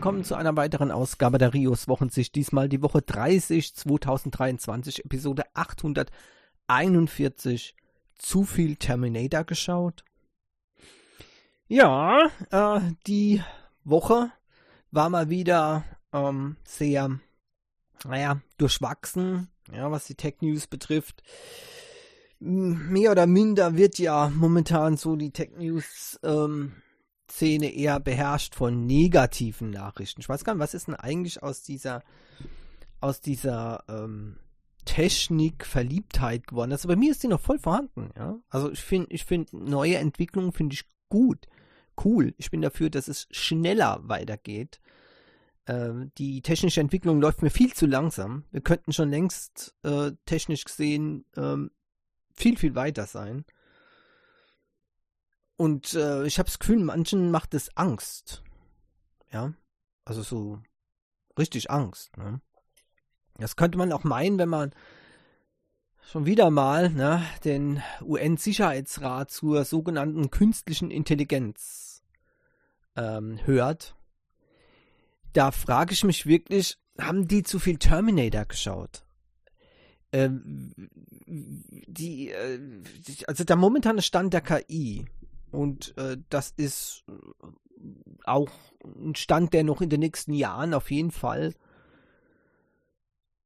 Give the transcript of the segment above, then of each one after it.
willkommen zu einer weiteren Ausgabe der Rios Wochensicht. Diesmal die Woche 30 2023, Episode 841. Zu viel Terminator geschaut? Ja, äh, die Woche war mal wieder ähm, sehr, naja, durchwachsen, ja, was die Tech News betrifft. Mehr oder minder wird ja momentan so die Tech News ähm, Szene eher beherrscht von negativen Nachrichten. Ich weiß gar nicht, was ist denn eigentlich aus dieser aus dieser ähm, Technik Verliebtheit geworden? Also bei mir ist die noch voll vorhanden, ja. Also ich finde, ich finde neue Entwicklungen finde ich gut, cool. Ich bin dafür, dass es schneller weitergeht. Ähm, die technische Entwicklung läuft mir viel zu langsam. Wir könnten schon längst äh, technisch gesehen ähm, viel, viel weiter sein. Und äh, ich habe das Gefühl, manchen macht es Angst. Ja, also so richtig Angst. Ne? Das könnte man auch meinen, wenn man schon wieder mal ne, den UN-Sicherheitsrat zur sogenannten künstlichen Intelligenz ähm, hört. Da frage ich mich wirklich, haben die zu viel Terminator geschaut? Ähm, die, äh, also der momentane Stand der KI und äh, das ist auch ein Stand, der noch in den nächsten Jahren auf jeden Fall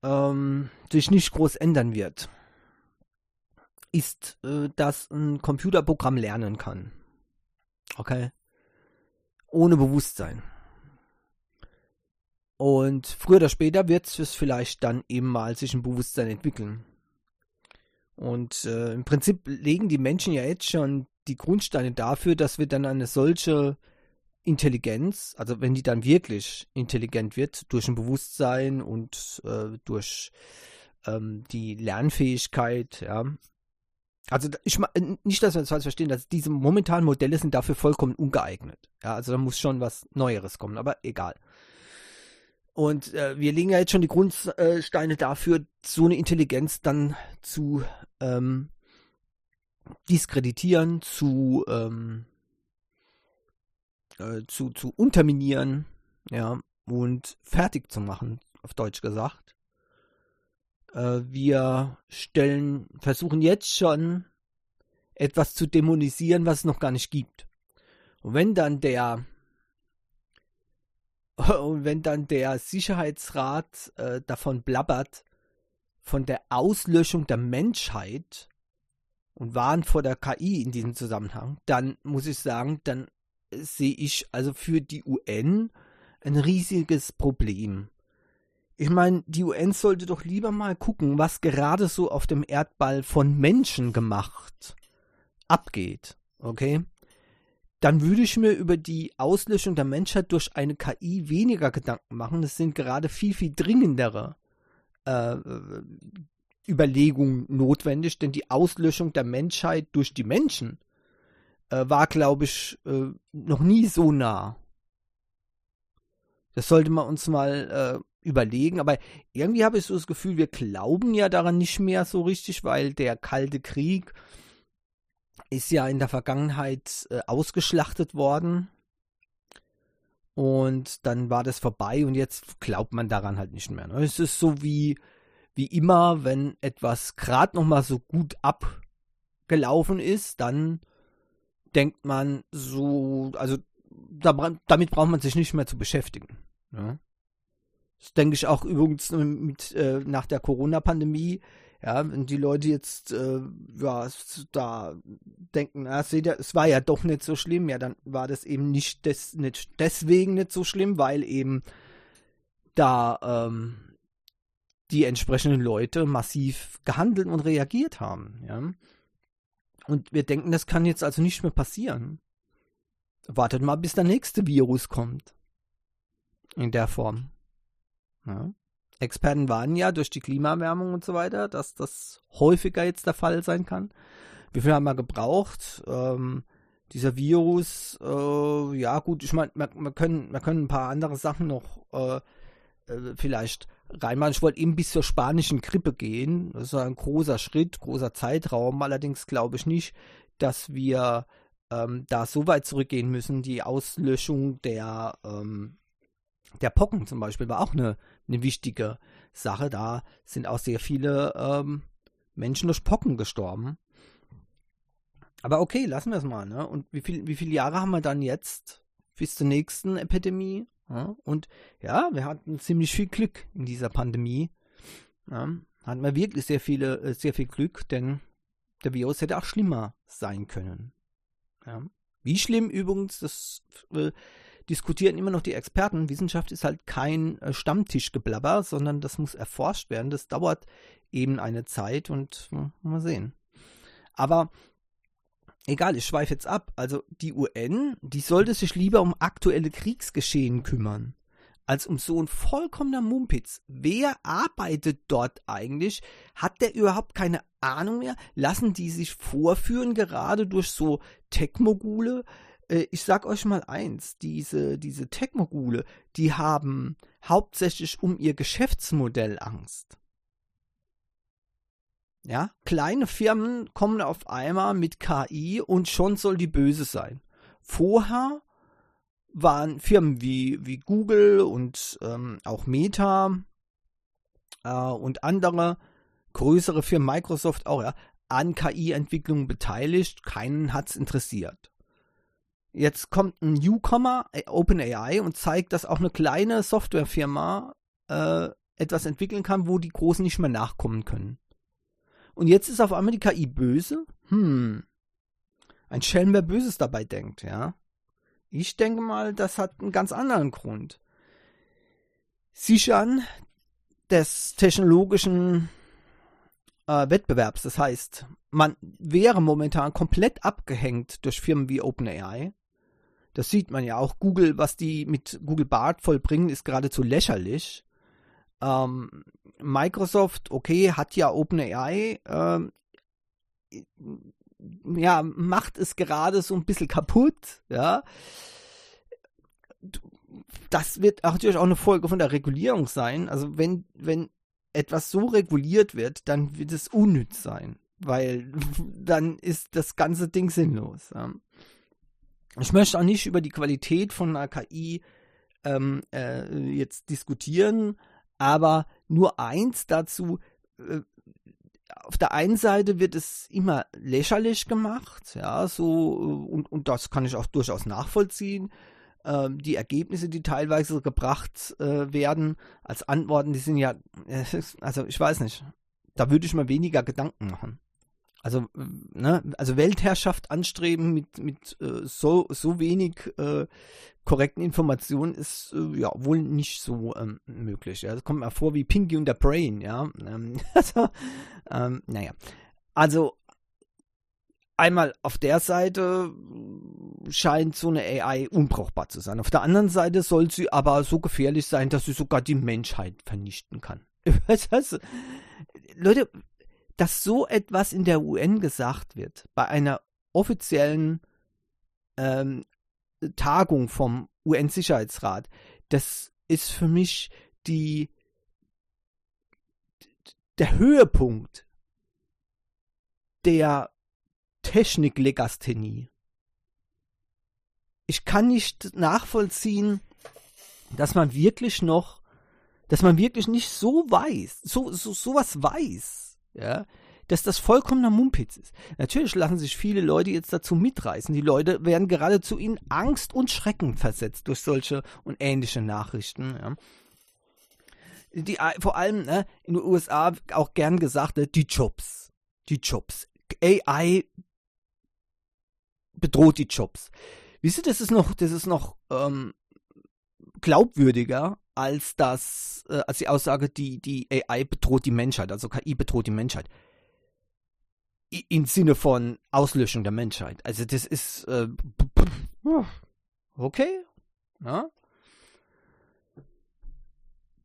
ähm, sich nicht groß ändern wird, ist, äh, dass ein Computerprogramm lernen kann. Okay? Ohne Bewusstsein. Und früher oder später wird es vielleicht dann eben mal sich ein Bewusstsein entwickeln. Und äh, im Prinzip legen die Menschen ja jetzt schon die Grundsteine dafür, dass wir dann eine solche Intelligenz, also wenn die dann wirklich intelligent wird, durch ein Bewusstsein und äh, durch ähm, die Lernfähigkeit, ja. Also ich nicht, dass wir das falsch verstehen, dass diese momentanen Modelle sind dafür vollkommen ungeeignet. Ja, also da muss schon was Neueres kommen, aber egal. Und äh, wir legen ja jetzt schon die Grundsteine dafür, so eine Intelligenz dann zu ähm, diskreditieren, zu, ähm, äh, zu, zu unterminieren, ja, und fertig zu machen, auf Deutsch gesagt. Äh, wir stellen, versuchen jetzt schon etwas zu dämonisieren, was es noch gar nicht gibt. Und wenn dann der und wenn dann der Sicherheitsrat äh, davon blabbert, von der Auslöschung der Menschheit und warnt vor der KI in diesem Zusammenhang, dann muss ich sagen, dann sehe ich also für die UN ein riesiges Problem. Ich meine, die UN sollte doch lieber mal gucken, was gerade so auf dem Erdball von Menschen gemacht abgeht. Okay? dann würde ich mir über die Auslöschung der Menschheit durch eine KI weniger Gedanken machen. Das sind gerade viel, viel dringendere äh, Überlegungen notwendig, denn die Auslöschung der Menschheit durch die Menschen äh, war, glaube ich, äh, noch nie so nah. Das sollte man uns mal äh, überlegen, aber irgendwie habe ich so das Gefühl, wir glauben ja daran nicht mehr so richtig, weil der Kalte Krieg ist ja in der Vergangenheit äh, ausgeschlachtet worden. Und dann war das vorbei und jetzt glaubt man daran halt nicht mehr. Ne? Es ist so wie, wie immer, wenn etwas gerade noch mal so gut abgelaufen ist, dann denkt man so, also da, damit braucht man sich nicht mehr zu beschäftigen. Ne? Das denke ich auch übrigens mit, äh, nach der Corona-Pandemie ja, wenn die Leute jetzt äh, ja, da denken, ah, seht ihr, es war ja doch nicht so schlimm, ja, dann war das eben nicht, des, nicht deswegen nicht so schlimm, weil eben da ähm, die entsprechenden Leute massiv gehandelt und reagiert haben, ja. Und wir denken, das kann jetzt also nicht mehr passieren. Wartet mal, bis der nächste Virus kommt. In der Form. Ja. Experten warnen ja durch die Klimaerwärmung und so weiter, dass das häufiger jetzt der Fall sein kann. Wie viel haben wir gebraucht? Ähm, dieser Virus, äh, ja gut, ich meine, wir, wir, können, wir können ein paar andere Sachen noch äh, äh, vielleicht reinmachen. Ich wollte eben bis zur spanischen Grippe gehen. Das ist ein großer Schritt, großer Zeitraum. Allerdings glaube ich nicht, dass wir ähm, da so weit zurückgehen müssen. Die Auslöschung der, ähm, der Pocken zum Beispiel war auch eine, eine wichtige Sache. Da sind auch sehr viele ähm, Menschen durch Pocken gestorben. Aber okay, lassen wir es mal. Ne? Und wie, viel, wie viele Jahre haben wir dann jetzt bis zur nächsten Epidemie? Ja? Und ja, wir hatten ziemlich viel Glück in dieser Pandemie. Ja? Hatten wir wirklich sehr, viele, äh, sehr viel Glück, denn der Virus hätte auch schlimmer sein können. Ja? Wie schlimm übrigens, das äh, diskutieren immer noch die Experten. Wissenschaft ist halt kein äh, Stammtischgeblabber, sondern das muss erforscht werden. Das dauert eben eine Zeit und äh, mal sehen. Aber egal, ich schweife jetzt ab. Also die UN, die sollte sich lieber um aktuelle Kriegsgeschehen kümmern, als um so ein vollkommener Mumpitz. Wer arbeitet dort eigentlich? Hat der überhaupt keine Ahnung mehr? Lassen die sich vorführen, gerade durch so Tech-Mogule? Äh, ich sag euch mal eins, diese, diese Tech-Mogule, die haben hauptsächlich um ihr Geschäftsmodell Angst. Ja, kleine Firmen kommen auf einmal mit KI und schon soll die böse sein. Vorher waren Firmen wie, wie Google und ähm, auch Meta äh, und andere größere Firmen, Microsoft auch, ja, an KI-Entwicklung beteiligt. Keinen hat es interessiert. Jetzt kommt ein Newcomer, äh, OpenAI, und zeigt, dass auch eine kleine Softwarefirma äh, etwas entwickeln kann, wo die Großen nicht mehr nachkommen können. Und jetzt ist auf einmal die KI böse? Hm. Ein Schelm, wer Böses dabei denkt, ja. Ich denke mal, das hat einen ganz anderen Grund. Sichern des technologischen äh, Wettbewerbs. Das heißt, man wäre momentan komplett abgehängt durch Firmen wie OpenAI. Das sieht man ja auch. Google, was die mit Google Bart vollbringen, ist geradezu lächerlich. Ähm, Microsoft, okay, hat ja OpenAI, ähm, ja, macht es gerade so ein bisschen kaputt, ja. Das wird natürlich auch eine Folge von der Regulierung sein. Also wenn, wenn etwas so reguliert wird, dann wird es unnütz sein, weil dann ist das ganze Ding sinnlos. Ja. Ich möchte auch nicht über die Qualität von einer KI ähm, äh, jetzt diskutieren, aber nur eins dazu, äh, auf der einen Seite wird es immer lächerlich gemacht, ja, so, äh, und, und das kann ich auch durchaus nachvollziehen. Ähm, die Ergebnisse, die teilweise gebracht äh, werden als Antworten, die sind ja, also ich weiß nicht, da würde ich mir weniger Gedanken machen. Also, ne, also Weltherrschaft anstreben mit, mit äh, so, so wenig äh, korrekten Informationen ist äh, ja wohl nicht so ähm, möglich. Ja. Das kommt mir vor wie Pinky und der Brain, ja. Ähm, also, ähm, naja. Also einmal auf der Seite scheint so eine AI unbrauchbar zu sein. Auf der anderen Seite soll sie aber so gefährlich sein, dass sie sogar die Menschheit vernichten kann. Leute, dass so etwas in der UN gesagt wird, bei einer offiziellen ähm, Tagung vom UN-Sicherheitsrat, das ist für mich die der Höhepunkt der Techniklegasthenie. Ich kann nicht nachvollziehen, dass man wirklich noch, dass man wirklich nicht so weiß, so, so sowas weiß ja, dass das vollkommener Mumpitz ist. Natürlich lassen sich viele Leute jetzt dazu mitreißen. Die Leute werden geradezu in Angst und Schrecken versetzt durch solche und ähnliche Nachrichten. Ja. Die, vor allem ne, in den USA auch gern gesagt, ne, die Jobs. Die Jobs. AI bedroht die Jobs. Wisst ihr, das ist noch, das ist noch ähm, glaubwürdiger als das, äh, als die Aussage, die, die AI bedroht die Menschheit, also KI bedroht die Menschheit. I, Im Sinne von Auslöschung der Menschheit. Also das ist äh, okay. Ja.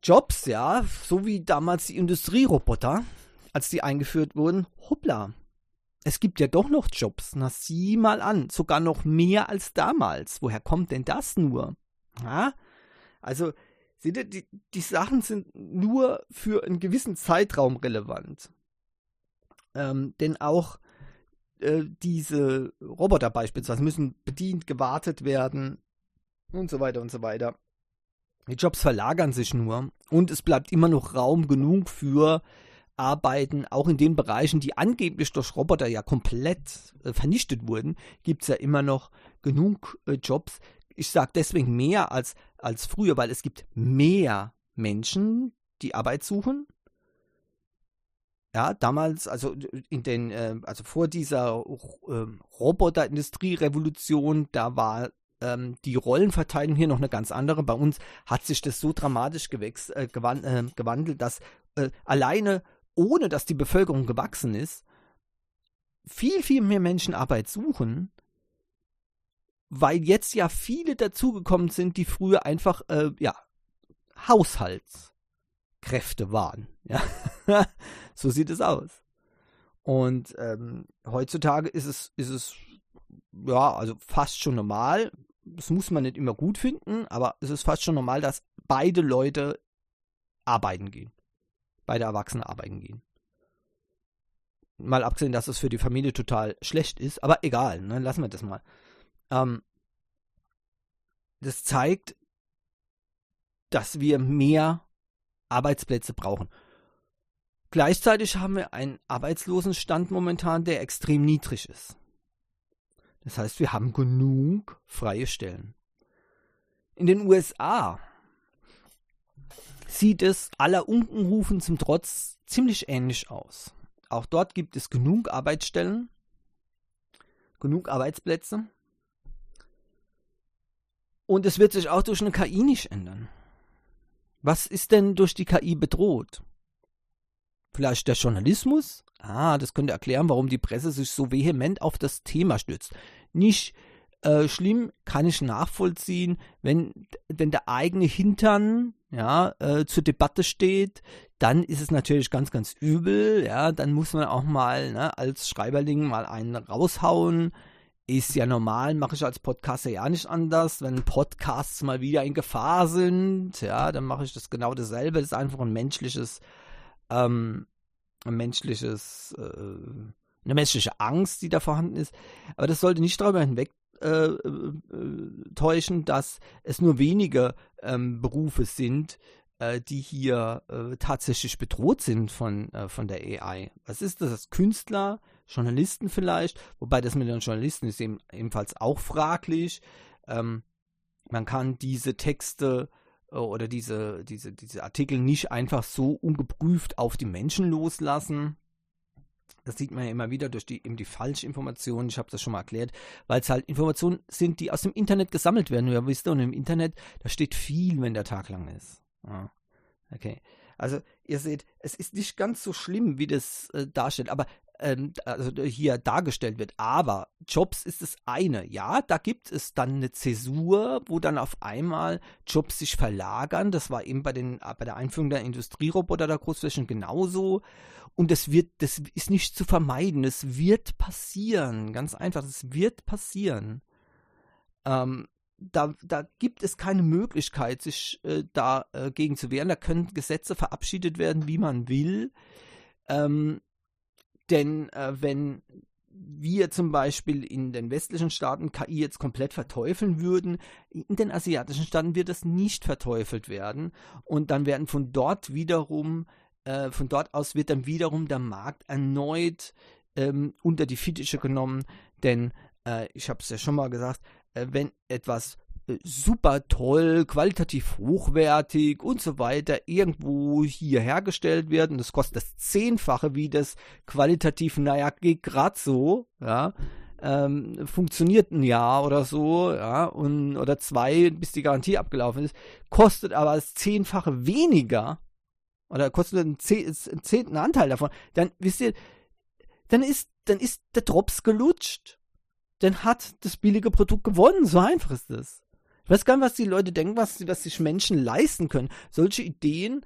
Jobs, ja, so wie damals die Industrieroboter, als die eingeführt wurden, hoppla. Es gibt ja doch noch Jobs. Na, sieh mal an. Sogar noch mehr als damals. Woher kommt denn das nur? Ja? Also, seht ihr, die, die Sachen sind nur für einen gewissen Zeitraum relevant. Ähm, denn auch äh, diese Roboter beispielsweise müssen bedient, gewartet werden und so weiter und so weiter. Die Jobs verlagern sich nur und es bleibt immer noch Raum genug für Arbeiten, auch in den Bereichen, die angeblich durch Roboter ja komplett äh, vernichtet wurden, gibt es ja immer noch genug äh, Jobs. Ich sage deswegen mehr als, als früher, weil es gibt mehr Menschen, die Arbeit suchen. Ja, damals, also in den, äh, also vor dieser äh, Roboterindustrie-Revolution, da war ähm, die Rollenverteilung hier noch eine ganz andere. Bei uns hat sich das so dramatisch gewechs, äh, gewan äh, gewandelt, dass äh, alleine, ohne dass die Bevölkerung gewachsen ist, viel, viel mehr Menschen Arbeit suchen, weil jetzt ja viele dazugekommen sind, die früher einfach, äh, ja, Haushaltskräfte waren. Ja, so sieht es aus. Und ähm, heutzutage ist es, ist es ja, also fast schon normal das muss man nicht immer gut finden, aber es ist fast schon normal, dass beide Leute arbeiten gehen. Beide Erwachsene arbeiten gehen. Mal abgesehen, dass es für die Familie total schlecht ist, aber egal, ne, lassen wir das mal. Ähm, das zeigt, dass wir mehr Arbeitsplätze brauchen. Gleichzeitig haben wir einen Arbeitslosenstand momentan, der extrem niedrig ist. Das heißt, wir haben genug freie Stellen. In den USA sieht es aller Unkenrufen zum Trotz ziemlich ähnlich aus. Auch dort gibt es genug Arbeitsstellen, genug Arbeitsplätze. Und es wird sich auch durch eine KI nicht ändern. Was ist denn durch die KI bedroht? Vielleicht der Journalismus? Ah, das könnte erklären, warum die Presse sich so vehement auf das Thema stützt. Nicht äh, schlimm, kann ich nachvollziehen, wenn, wenn der eigene Hintern ja, äh, zur Debatte steht, dann ist es natürlich ganz, ganz übel. Ja, dann muss man auch mal ne, als Schreiberling mal einen raushauen. Ist ja normal, mache ich als Podcaster ja nicht anders. Wenn Podcasts mal wieder in Gefahr sind, ja, dann mache ich das genau dasselbe. Das ist einfach ein menschliches ähm, ein menschliches, äh, eine menschliche Angst, die da vorhanden ist. Aber das sollte nicht darüber hinweg äh, äh, täuschen, dass es nur wenige ähm, Berufe sind, äh, die hier äh, tatsächlich bedroht sind von, äh, von der AI. Was ist das? Künstler, Journalisten vielleicht, wobei das mit den Journalisten ist eben, ebenfalls auch fraglich. Ähm, man kann diese Texte äh, oder diese, diese, diese Artikel nicht einfach so ungeprüft auf die Menschen loslassen. Das sieht man ja immer wieder durch die, eben die Falschinformationen. Ich habe das schon mal erklärt, weil es halt Informationen sind, die aus dem Internet gesammelt werden. Ja, wisst ihr, und im Internet, da steht viel, wenn der Tag lang ist. Ja. Okay. Also, ihr seht, es ist nicht ganz so schlimm, wie das äh, darstellt, aber ähm, also hier dargestellt wird. Aber Jobs ist das eine. Ja, da gibt es dann eine Zäsur, wo dann auf einmal Jobs sich verlagern. Das war eben bei, den, bei der Einführung der Industrieroboter der Großflächen genauso. Und das wird, das ist nicht zu vermeiden. Es wird passieren. Ganz einfach. Es wird passieren. Ähm, da, da gibt es keine Möglichkeit, sich äh, dagegen äh, zu wehren. Da können Gesetze verabschiedet werden, wie man will. Ähm, denn äh, wenn wir zum Beispiel in den westlichen Staaten KI jetzt komplett verteufeln würden, in den asiatischen Staaten wird das nicht verteufelt werden. Und dann werden von dort wiederum, äh, von dort aus wird dann wiederum der Markt erneut ähm, unter die Fittiche genommen. Denn äh, ich habe es ja schon mal gesagt, wenn etwas super toll, qualitativ hochwertig und so weiter irgendwo hier hergestellt werden. Das kostet das Zehnfache, wie das qualitativ, naja, geht gerade so, ja. Ähm, funktioniert ein Jahr oder so, ja, und, oder zwei, bis die Garantie abgelaufen ist, kostet aber das Zehnfache weniger, oder kostet einen, zehnten Anteil davon, dann, wisst ihr, dann ist, dann ist der Drops gelutscht. Dann hat das billige Produkt gewonnen, so einfach ist das. Ich weiß gar nicht, was die Leute denken, was, was sich Menschen leisten können. Solche Ideen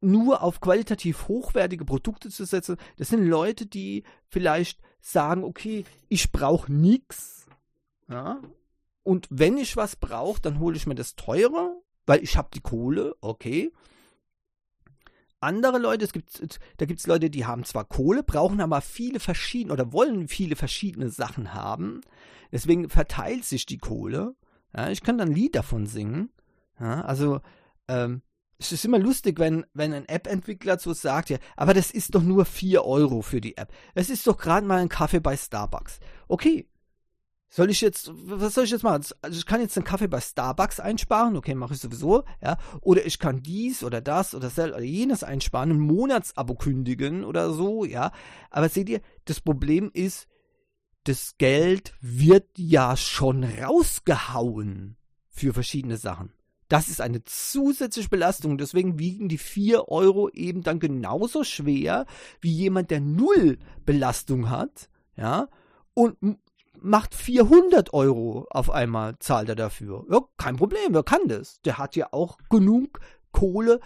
nur auf qualitativ hochwertige Produkte zu setzen, das sind Leute, die vielleicht sagen, okay, ich brauche nichts. Ja? Und wenn ich was brauche, dann hole ich mir das teure, weil ich habe die Kohle, okay. Andere Leute, es gibt, da gibt es Leute, die haben zwar Kohle, brauchen aber viele verschiedene oder wollen viele verschiedene Sachen haben. Deswegen verteilt sich die Kohle. Ja, ich kann dann ein Lied davon singen. Ja, also, ähm, es ist immer lustig, wenn, wenn ein App-Entwickler so sagt, ja, aber das ist doch nur 4 Euro für die App. Es ist doch gerade mal ein Kaffee bei Starbucks. Okay. Soll ich jetzt, was soll ich jetzt machen? Also ich kann jetzt einen Kaffee bei Starbucks einsparen, okay, mache ich sowieso, ja. Oder ich kann dies oder das oder, das oder jenes einsparen, ein Monatsabo kündigen oder so, ja. Aber seht ihr, das Problem ist, das Geld wird ja schon rausgehauen für verschiedene Sachen. Das ist eine zusätzliche Belastung. Deswegen wiegen die 4 Euro eben dann genauso schwer wie jemand, der null Belastung hat, ja, und macht 400 Euro auf einmal, zahlt er dafür. Ja, kein Problem, wer kann das? Der hat ja auch genug Kohle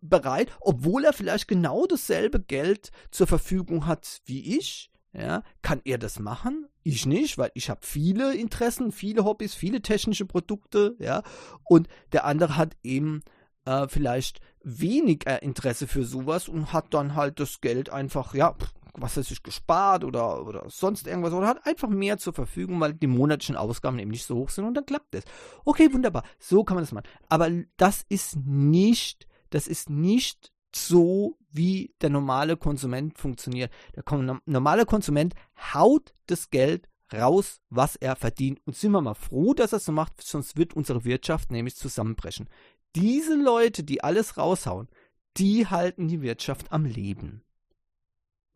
bereit, obwohl er vielleicht genau dasselbe Geld zur Verfügung hat wie ich. Ja, kann er das machen? Ich nicht, weil ich habe viele Interessen, viele Hobbys, viele technische Produkte, ja. Und der andere hat eben äh, vielleicht weniger Interesse für sowas und hat dann halt das Geld einfach, ja, was er sich gespart oder, oder sonst irgendwas oder hat einfach mehr zur Verfügung, weil die monatlichen Ausgaben eben nicht so hoch sind und dann klappt es. Okay, wunderbar. So kann man das machen. Aber das ist nicht, das ist nicht so, wie der normale Konsument funktioniert. Der normale Konsument haut das Geld raus, was er verdient. Und sind wir mal froh, dass er so macht, sonst wird unsere Wirtschaft nämlich zusammenbrechen. Diese Leute, die alles raushauen, die halten die Wirtschaft am Leben.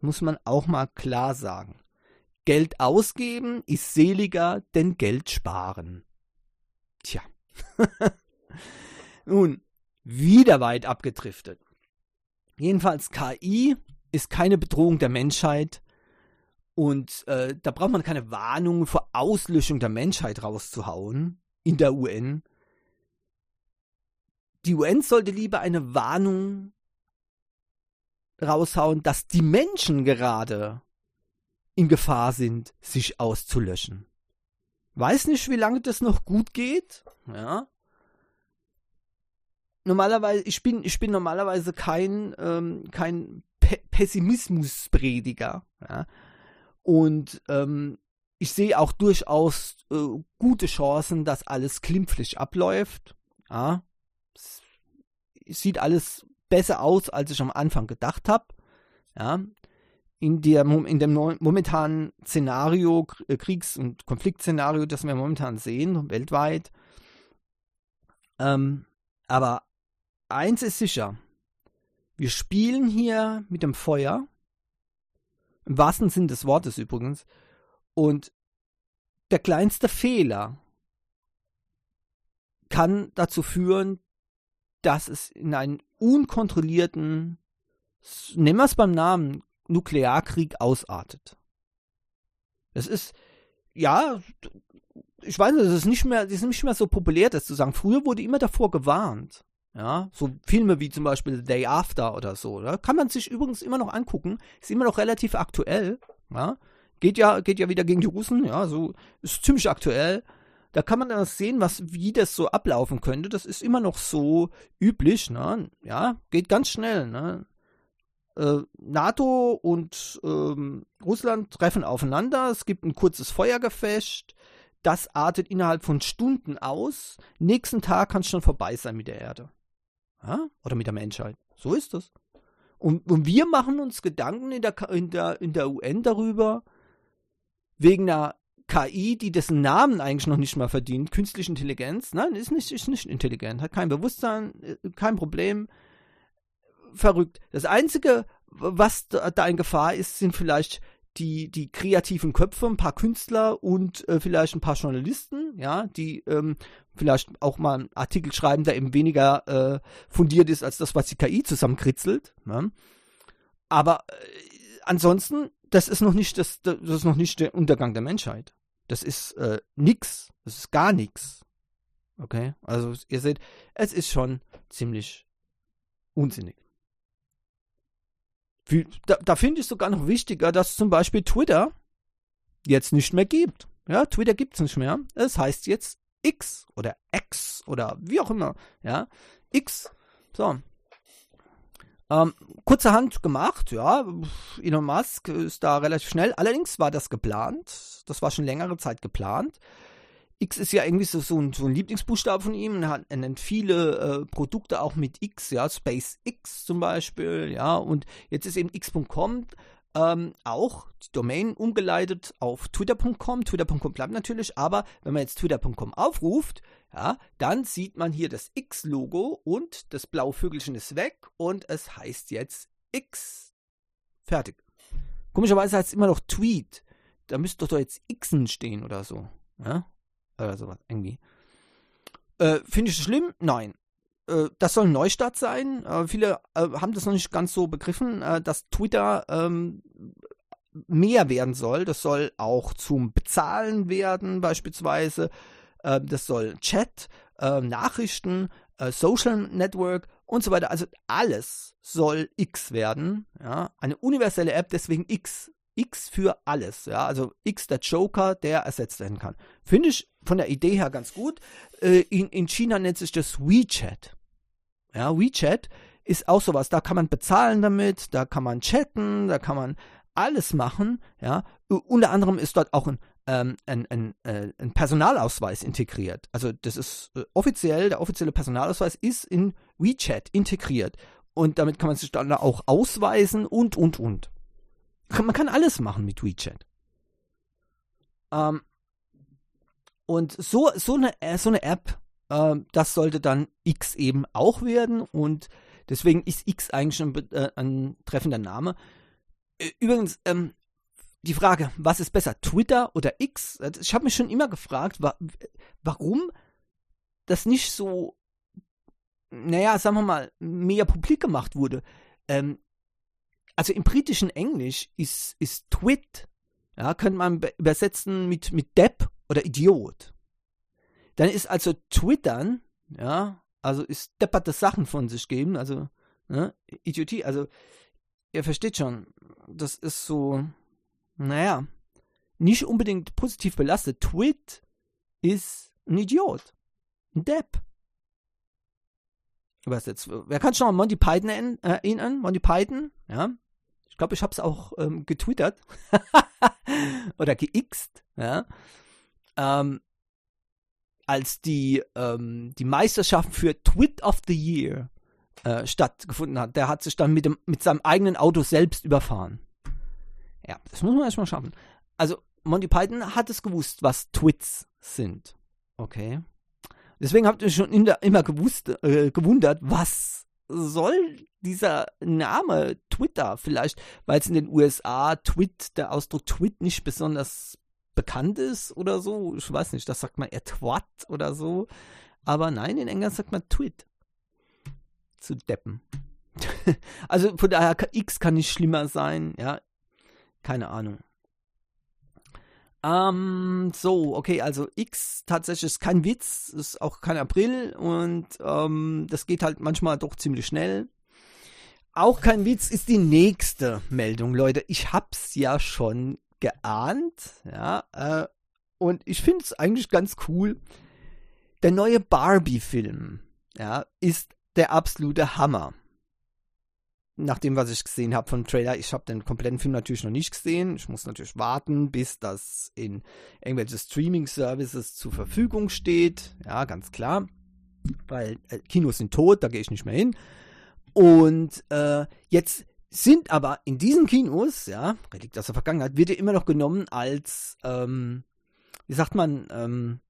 Muss man auch mal klar sagen. Geld ausgeben ist seliger, denn Geld sparen. Tja. Nun, wieder weit abgedriftet. Jedenfalls KI ist keine Bedrohung der Menschheit und äh, da braucht man keine Warnung vor Auslöschung der Menschheit rauszuhauen in der UN. Die UN sollte lieber eine Warnung raushauen, dass die Menschen gerade in Gefahr sind, sich auszulöschen. Weiß nicht, wie lange das noch gut geht. Ja normalerweise, ich bin, ich bin normalerweise kein, ähm, kein Pe Pessimismusprediger. Ja? Und ähm, ich sehe auch durchaus äh, gute Chancen, dass alles klimpflich abläuft. Ja? Es sieht alles besser aus, als ich am Anfang gedacht habe. Ja? In, der, in dem momentanen Szenario, äh, Kriegs- und Konfliktszenario, das wir momentan sehen, weltweit. Ähm, aber eins ist sicher. Wir spielen hier mit dem Feuer. Im wahrsten Sinn des Wortes übrigens. Und der kleinste Fehler kann dazu führen, dass es in einen unkontrollierten, nehmen wir es beim Namen, Nuklearkrieg ausartet. Das ist, ja, ich weiß nicht, das ist nicht mehr, ist nicht mehr so populär, das zu sagen. Früher wurde immer davor gewarnt. Ja, so Filme wie zum Beispiel The Day After oder so. Da kann man sich übrigens immer noch angucken. Ist immer noch relativ aktuell. Ja, geht ja, geht ja wieder gegen die Russen. Ja, so ist ziemlich aktuell. Da kann man dann sehen, was, wie das so ablaufen könnte. Das ist immer noch so üblich. Ne? Ja, geht ganz schnell. Ne? Äh, NATO und ähm, Russland treffen aufeinander. Es gibt ein kurzes Feuergefecht. Das artet innerhalb von Stunden aus. Nächsten Tag kann es schon vorbei sein mit der Erde. Ja? Oder mit der Menschheit. So ist das. Und, und wir machen uns Gedanken in der, in, der, in der UN darüber, wegen einer KI, die dessen Namen eigentlich noch nicht mal verdient, künstliche Intelligenz, nein, ist nicht, ist nicht intelligent, hat kein Bewusstsein, äh, kein Problem, verrückt. Das Einzige, was da, in Gefahr ist, sind vielleicht die, die kreativen Köpfe, ein paar Künstler und äh, vielleicht ein paar Journalisten, ja, die ähm, vielleicht auch mal einen Artikel schreiben, der eben weniger äh, fundiert ist als das, was die KI zusammenkritzelt. Ne? Aber äh, ansonsten, das ist noch nicht das, das ist noch nicht der Untergang der Menschheit. Das ist äh, nix. Das ist gar nichts. Okay? Also ihr seht, es ist schon ziemlich unsinnig. Da, da finde ich sogar noch wichtiger, dass zum Beispiel Twitter jetzt nicht mehr gibt. Ja, Twitter gibt es nicht mehr. Es heißt jetzt X oder X oder wie auch immer. Ja, X. So. Ähm, kurzerhand gemacht, ja. Elon Musk ist da relativ schnell. Allerdings war das geplant. Das war schon längere Zeit geplant. X ist ja irgendwie so, ein, so ein Lieblingsbuchstabe von ihm. Er, hat, er nennt viele äh, Produkte auch mit X, ja, SpaceX zum Beispiel, ja. Und jetzt ist eben x.com ähm, auch die Domain umgeleitet auf twitter.com. Twitter.com bleibt natürlich, aber wenn man jetzt twitter.com aufruft, ja, dann sieht man hier das X-Logo und das blaue Vögelchen ist weg und es heißt jetzt X. Fertig. Komischerweise heißt es immer noch Tweet. Da müsste doch jetzt Xen stehen oder so. Ja? Oder sowas, irgendwie. Äh, Finde ich das schlimm? Nein. Äh, das soll ein Neustart sein. Äh, viele haben das noch nicht ganz so begriffen, äh, dass Twitter ähm, mehr werden soll. Das soll auch zum Bezahlen werden, beispielsweise. Äh, das soll Chat, äh, Nachrichten, äh, Social Network und so weiter. Also alles soll X werden. Ja? Eine universelle App, deswegen X. X für alles. Ja? Also X der Joker, der ersetzt werden kann. Finde ich von der Idee her ganz gut. Äh, in, in China nennt sich das WeChat. Ja, WeChat ist auch sowas. Da kann man bezahlen damit, da kann man chatten, da kann man alles machen. Ja, unter anderem ist dort auch ein ähm, ein, ein, äh, ein, Personalausweis integriert. Also das ist äh, offiziell, der offizielle Personalausweis ist in WeChat integriert. Und damit kann man sich dann auch ausweisen und, und, und. Man kann alles machen mit WeChat. Ähm, und so, so, eine, äh, so eine App, äh, das sollte dann X eben auch werden. Und deswegen ist X eigentlich schon äh, ein treffender Name. Übrigens, ähm, die Frage, was ist besser, Twitter oder X? Ich habe mich schon immer gefragt, wa warum das nicht so, naja, sagen wir mal, mehr publik gemacht wurde. Ähm, also im britischen Englisch ist, ist Twit, ja, könnte man übersetzen mit, mit Depp oder Idiot. Dann ist also Twittern, ja, also ist depperte Sachen von sich geben, also ne, Idiotie, also ihr versteht schon, das ist so, naja, nicht unbedingt positiv belastet. Twit ist ein Idiot. Ein Depp. Jetzt? Wer kann schon mal Monty Python erinnern? Monty Python, ja. Ich glaube, ich habe es auch ähm, getwittert oder geixt, ja. Ähm, als die, ähm, die Meisterschaft für Twit of the Year äh, stattgefunden hat. Der hat sich dann mit, dem, mit seinem eigenen Auto selbst überfahren. Ja, das muss man erstmal schaffen. Also, Monty Python hat es gewusst, was Twits sind. Okay. Deswegen habt ihr schon immer gewusst, äh, gewundert, was soll dieser Name Twitter vielleicht, weil es in den USA Twit, der Ausdruck Twit nicht besonders bekannt ist oder so. Ich weiß nicht, das sagt man eher Twat oder so. Aber nein, in England sagt man Twit. Zu deppen. also von daher, X kann nicht schlimmer sein, ja. Keine Ahnung. Ähm, so, okay, also X tatsächlich ist kein Witz, ist auch kein April und ähm, das geht halt manchmal doch ziemlich schnell. Auch kein Witz ist die nächste Meldung, Leute. Ich hab's ja schon geahnt, ja, äh, und ich finde es eigentlich ganz cool. Der neue Barbie-Film, ja, ist der absolute Hammer nach dem, was ich gesehen habe vom Trailer, ich habe den kompletten Film natürlich noch nicht gesehen. Ich muss natürlich warten, bis das in irgendwelche Streaming-Services zur Verfügung steht. Ja, ganz klar. Weil äh, Kinos sind tot, da gehe ich nicht mehr hin. Und äh, jetzt sind aber in diesen Kinos, ja, Relikt aus der Vergangenheit, wird ja immer noch genommen als, ähm, wie sagt man, ähm,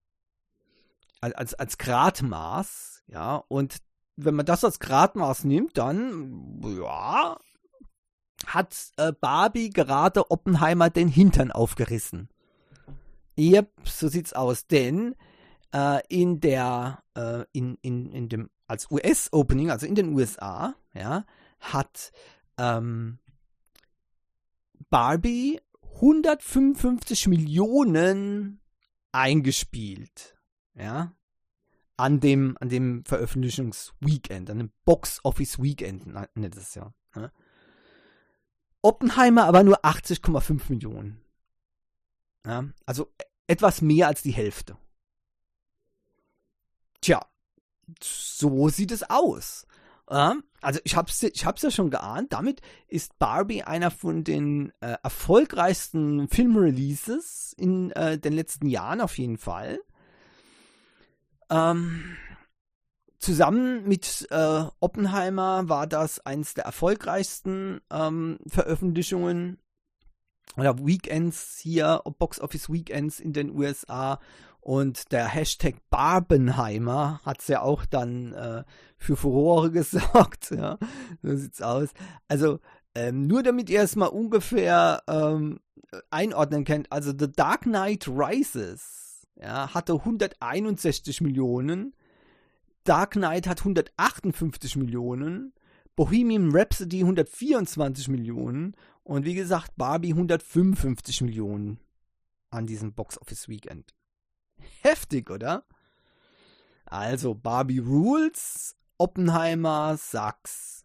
als, als Gradmaß, ja, und wenn man das als Gradmaß nimmt, dann, ja, hat äh, Barbie gerade Oppenheimer den Hintern aufgerissen. Yep, so sieht's aus, denn äh, in der, äh, in, in, in dem, als US-Opening, also in den USA, ja, hat ähm, Barbie 155 Millionen eingespielt. Ja, an dem, an dem Veröffentlichungsweekend, an dem Box Office Weekend nennt es ja. Ne? Oppenheimer aber nur 80,5 Millionen. Ja, also etwas mehr als die Hälfte. Tja, so sieht es aus. Ähm, also ich hab's, ich hab's ja schon geahnt. Damit ist Barbie einer von den äh, erfolgreichsten Filmreleases in äh, den letzten Jahren auf jeden Fall. Ähm, zusammen mit äh, Oppenheimer war das eines der erfolgreichsten ähm, Veröffentlichungen oder Weekends hier, Box Office Weekends in den USA. Und der Hashtag Barbenheimer hat es ja auch dann äh, für Furore gesorgt. Ja, so sieht's aus. Also, ähm, nur damit ihr es mal ungefähr ähm, einordnen könnt. Also, The Dark Knight Rises ja, hatte 161 Millionen. Dark Knight hat 158 Millionen. Bohemian Rhapsody 124 Millionen und wie gesagt Barbie 155 Millionen an diesem Box Office Weekend. Heftig, oder? Also Barbie Rules, Oppenheimer Sachs.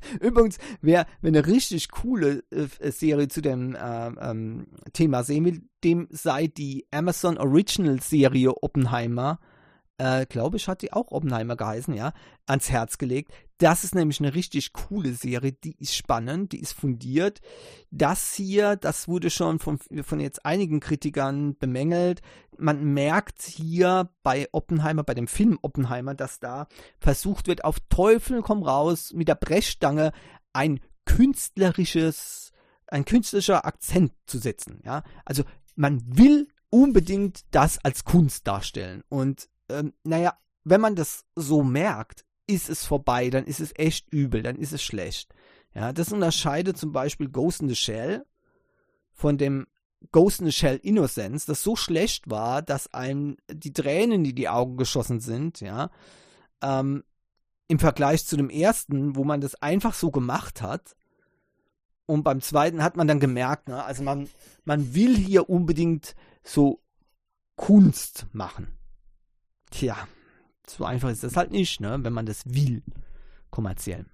Übrigens, wer, wer eine richtig coole äh, Serie zu dem äh, ähm, Thema sehen will, dem sei die Amazon Original Serie Oppenheimer äh, glaube ich, hat die auch Oppenheimer geheißen, ja, ans Herz gelegt. Das ist nämlich eine richtig coole Serie, die ist spannend, die ist fundiert. Das hier, das wurde schon von, von jetzt einigen Kritikern bemängelt. Man merkt hier bei Oppenheimer, bei dem Film Oppenheimer, dass da versucht wird, auf Teufel komm raus mit der Brechstange ein künstlerisches, ein künstlerischer Akzent zu setzen, ja. Also man will unbedingt das als Kunst darstellen. Und ähm, naja, wenn man das so merkt, ist es vorbei, dann ist es echt übel, dann ist es schlecht. Ja, das unterscheidet zum Beispiel Ghost in the Shell von dem Ghost in the Shell Innocence, das so schlecht war, dass einem die Tränen in die Augen geschossen sind, ja, ähm, im Vergleich zu dem ersten, wo man das einfach so gemacht hat. Und beim zweiten hat man dann gemerkt, ne, also man, man will hier unbedingt so Kunst machen. Tja, so einfach ist das halt nicht, ne, wenn man das will, kommerziell.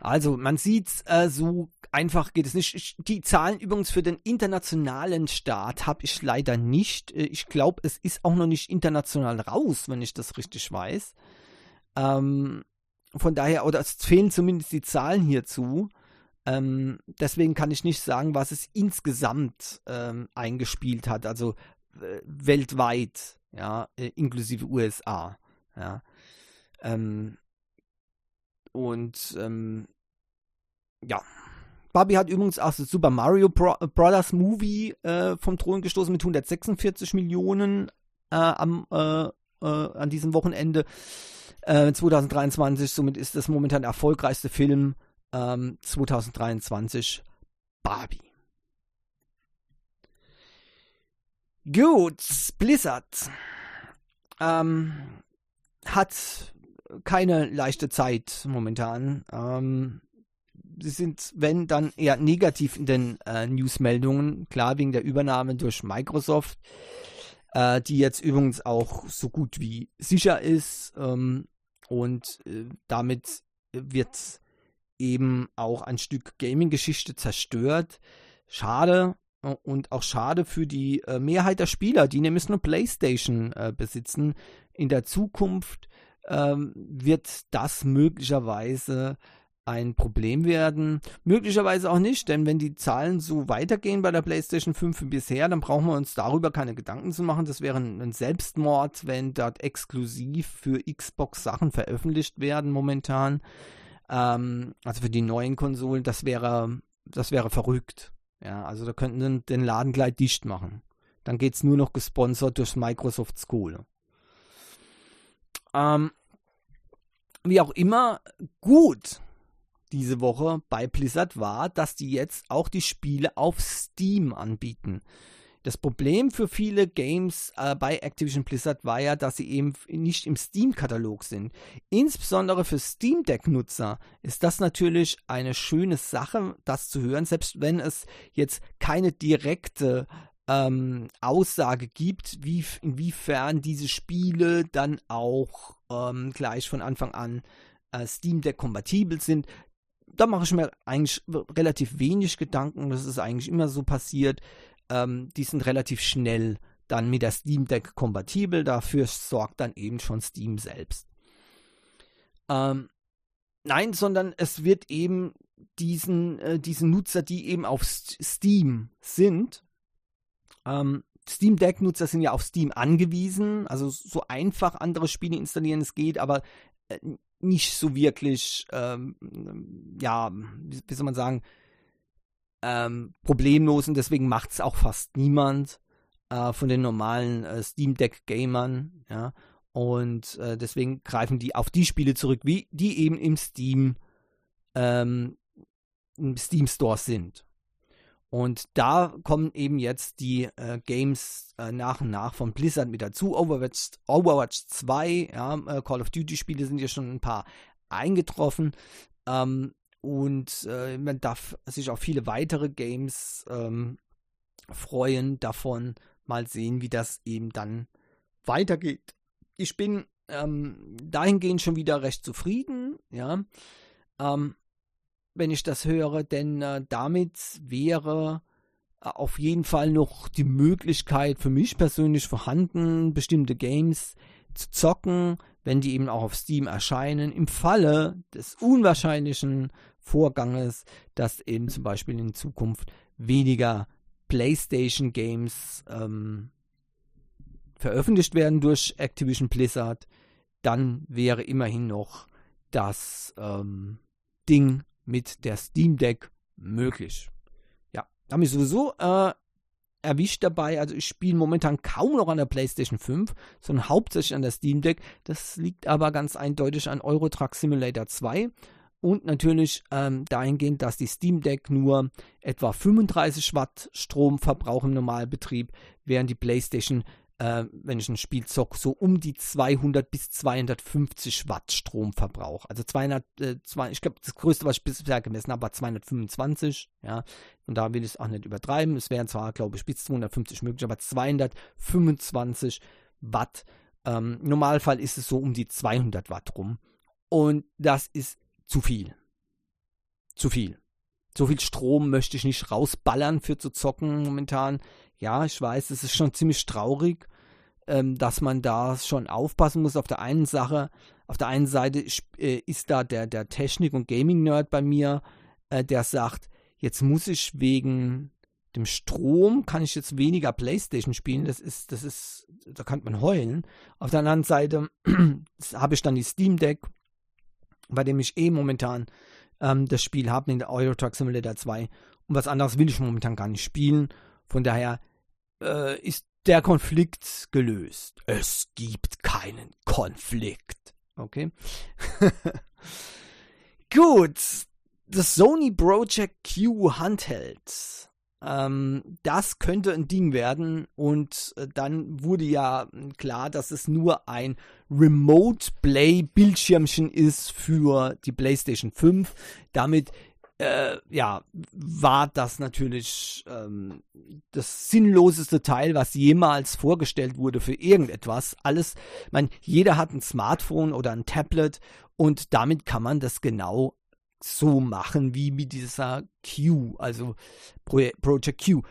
Also, man sieht, äh, so einfach geht es nicht. Ich, die Zahlen übrigens für den internationalen Start habe ich leider nicht. Äh, ich glaube, es ist auch noch nicht international raus, wenn ich das richtig weiß. Ähm, von daher, oder es fehlen zumindest die Zahlen hierzu. Ähm, deswegen kann ich nicht sagen, was es insgesamt ähm, eingespielt hat, also äh, weltweit ja, äh, inklusive USA, ja. Ähm, und ähm, ja, Barbie hat übrigens auch das Super Mario Bro Brothers Movie äh, vom Thron gestoßen mit 146 Millionen äh, am, äh, äh, an diesem Wochenende 2023. Äh, Somit ist das momentan erfolgreichste Film 2023 ähm, Barbie. Gut, Blizzard ähm, hat keine leichte Zeit momentan. Ähm, sie sind, wenn, dann eher negativ in den äh, Newsmeldungen. Klar, wegen der Übernahme durch Microsoft, äh, die jetzt übrigens auch so gut wie sicher ist. Ähm, und äh, damit wird eben auch ein Stück Gaming-Geschichte zerstört. Schade, und auch schade für die äh, Mehrheit der Spieler, die nämlich nur PlayStation äh, besitzen. In der Zukunft ähm, wird das möglicherweise ein Problem werden. Möglicherweise auch nicht, denn wenn die Zahlen so weitergehen bei der PlayStation 5 wie bisher, dann brauchen wir uns darüber keine Gedanken zu machen. Das wäre ein Selbstmord, wenn dort exklusiv für Xbox Sachen veröffentlicht werden momentan. Ähm, also für die neuen Konsolen, das wäre, das wäre verrückt. Ja, also da könnten sie den Laden gleich dicht machen. Dann geht es nur noch gesponsert durch Microsoft School. Ähm, wie auch immer, gut diese Woche bei Blizzard war, dass die jetzt auch die Spiele auf Steam anbieten. Das Problem für viele Games äh, bei Activision Blizzard war ja, dass sie eben nicht im Steam-Katalog sind. Insbesondere für Steam Deck-Nutzer ist das natürlich eine schöne Sache, das zu hören, selbst wenn es jetzt keine direkte ähm, Aussage gibt, wie, inwiefern diese Spiele dann auch ähm, gleich von Anfang an äh, Steam Deck kompatibel sind da mache ich mir eigentlich relativ wenig Gedanken. Das ist eigentlich immer so passiert ähm, die sind relativ schnell dann mit der Steam Deck kompatibel. Dafür sorgt dann eben schon Steam selbst. Ähm, nein, sondern es wird eben diesen, äh, diesen Nutzer, die eben auf Steam sind, ähm, Steam Deck-Nutzer sind ja auf Steam angewiesen, also so einfach andere Spiele installieren es geht, aber äh, nicht so wirklich, ähm, ja, wie, wie, soll man sagen, ähm, problemlos und deswegen macht es auch fast niemand äh, von den normalen äh, Steam Deck-Gamern, ja. Und äh, deswegen greifen die auf die Spiele zurück, wie die eben im Steam, ähm, im Steam Store sind. Und da kommen eben jetzt die äh, Games äh, nach und nach von Blizzard mit dazu. Overwatch, Overwatch 2, ja, äh, Call of Duty Spiele sind ja schon ein paar eingetroffen. Ähm, und äh, man darf sich auf viele weitere Games ähm, freuen davon. Mal sehen, wie das eben dann weitergeht. Ich bin ähm, dahingehend schon wieder recht zufrieden, ja. Ähm, wenn ich das höre, denn äh, damit wäre äh, auf jeden Fall noch die Möglichkeit für mich persönlich vorhanden, bestimmte Games zu zocken, wenn die eben auch auf Steam erscheinen, im Falle des unwahrscheinlichen Vorganges, dass eben zum Beispiel in Zukunft weniger PlayStation Games ähm, veröffentlicht werden durch Activision Blizzard, dann wäre immerhin noch das ähm, Ding mit der Steam Deck möglich. Ja, da habe ich sowieso äh, erwischt dabei. Also ich spiele momentan kaum noch an der PlayStation 5, sondern hauptsächlich an der Steam Deck. Das liegt aber ganz eindeutig an Euro Truck Simulator 2 und natürlich ähm, dahingehend, dass die Steam Deck nur etwa 35 Watt Strom verbraucht im Normalbetrieb, während die PlayStation äh, wenn ich ein Spiel zock, so um die 200 bis 250 Watt Stromverbrauch. Also 200, äh, zwei, ich glaube, das größte, was ich bisher gemessen habe, war 225. Ja, und da will ich es auch nicht übertreiben. Es wären zwar, glaube ich, bis 250 möglich, aber 225 Watt. Ähm, Im Normalfall ist es so um die 200 Watt rum. Und das ist zu viel. Zu viel. So viel Strom möchte ich nicht rausballern für zu zocken momentan ja, ich weiß, es ist schon ziemlich traurig, ähm, dass man da schon aufpassen muss. Auf der einen Sache, auf der einen Seite äh, ist da der, der Technik- und Gaming-Nerd bei mir, äh, der sagt, jetzt muss ich wegen dem Strom kann ich jetzt weniger Playstation spielen. Das ist, das ist, da kann man heulen. Auf der anderen Seite habe ich dann die Steam Deck, bei dem ich eh momentan ähm, das Spiel habe, in der Euro Truck Simulator 2. Und was anderes will ich momentan gar nicht spielen. Von daher äh, ist der Konflikt gelöst. Es gibt keinen Konflikt. Okay. Gut. Das Sony Project Q Handheld. Ähm, das könnte ein Ding werden und äh, dann wurde ja klar, dass es nur ein Remote Play Bildschirmchen ist für die PlayStation 5. Damit äh, ja, war das natürlich ähm, das sinnloseste Teil, was jemals vorgestellt wurde für irgendetwas. Alles, man, jeder hat ein Smartphone oder ein Tablet und damit kann man das genau so machen wie mit dieser Q, also Pro Project Q.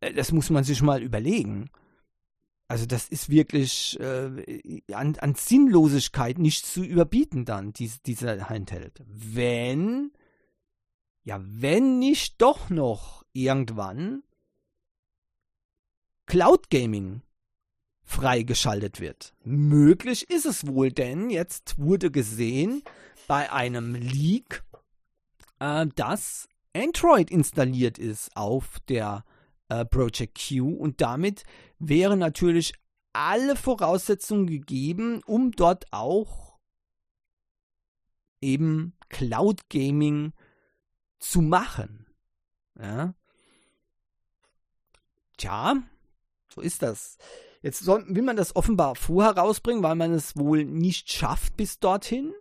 Äh, das muss man sich mal überlegen. Also das ist wirklich äh, an, an Sinnlosigkeit nicht zu überbieten dann, diese, dieser Handheld. Wenn ja, wenn nicht doch noch irgendwann Cloud Gaming freigeschaltet wird. Möglich ist es wohl, denn jetzt wurde gesehen bei einem Leak, äh, dass Android installiert ist auf der äh, Project Q und damit wären natürlich alle Voraussetzungen gegeben, um dort auch eben Cloud Gaming zu machen. Ja. Tja, so ist das. Jetzt soll, will man das offenbar vorher rausbringen, weil man es wohl nicht schafft bis dorthin.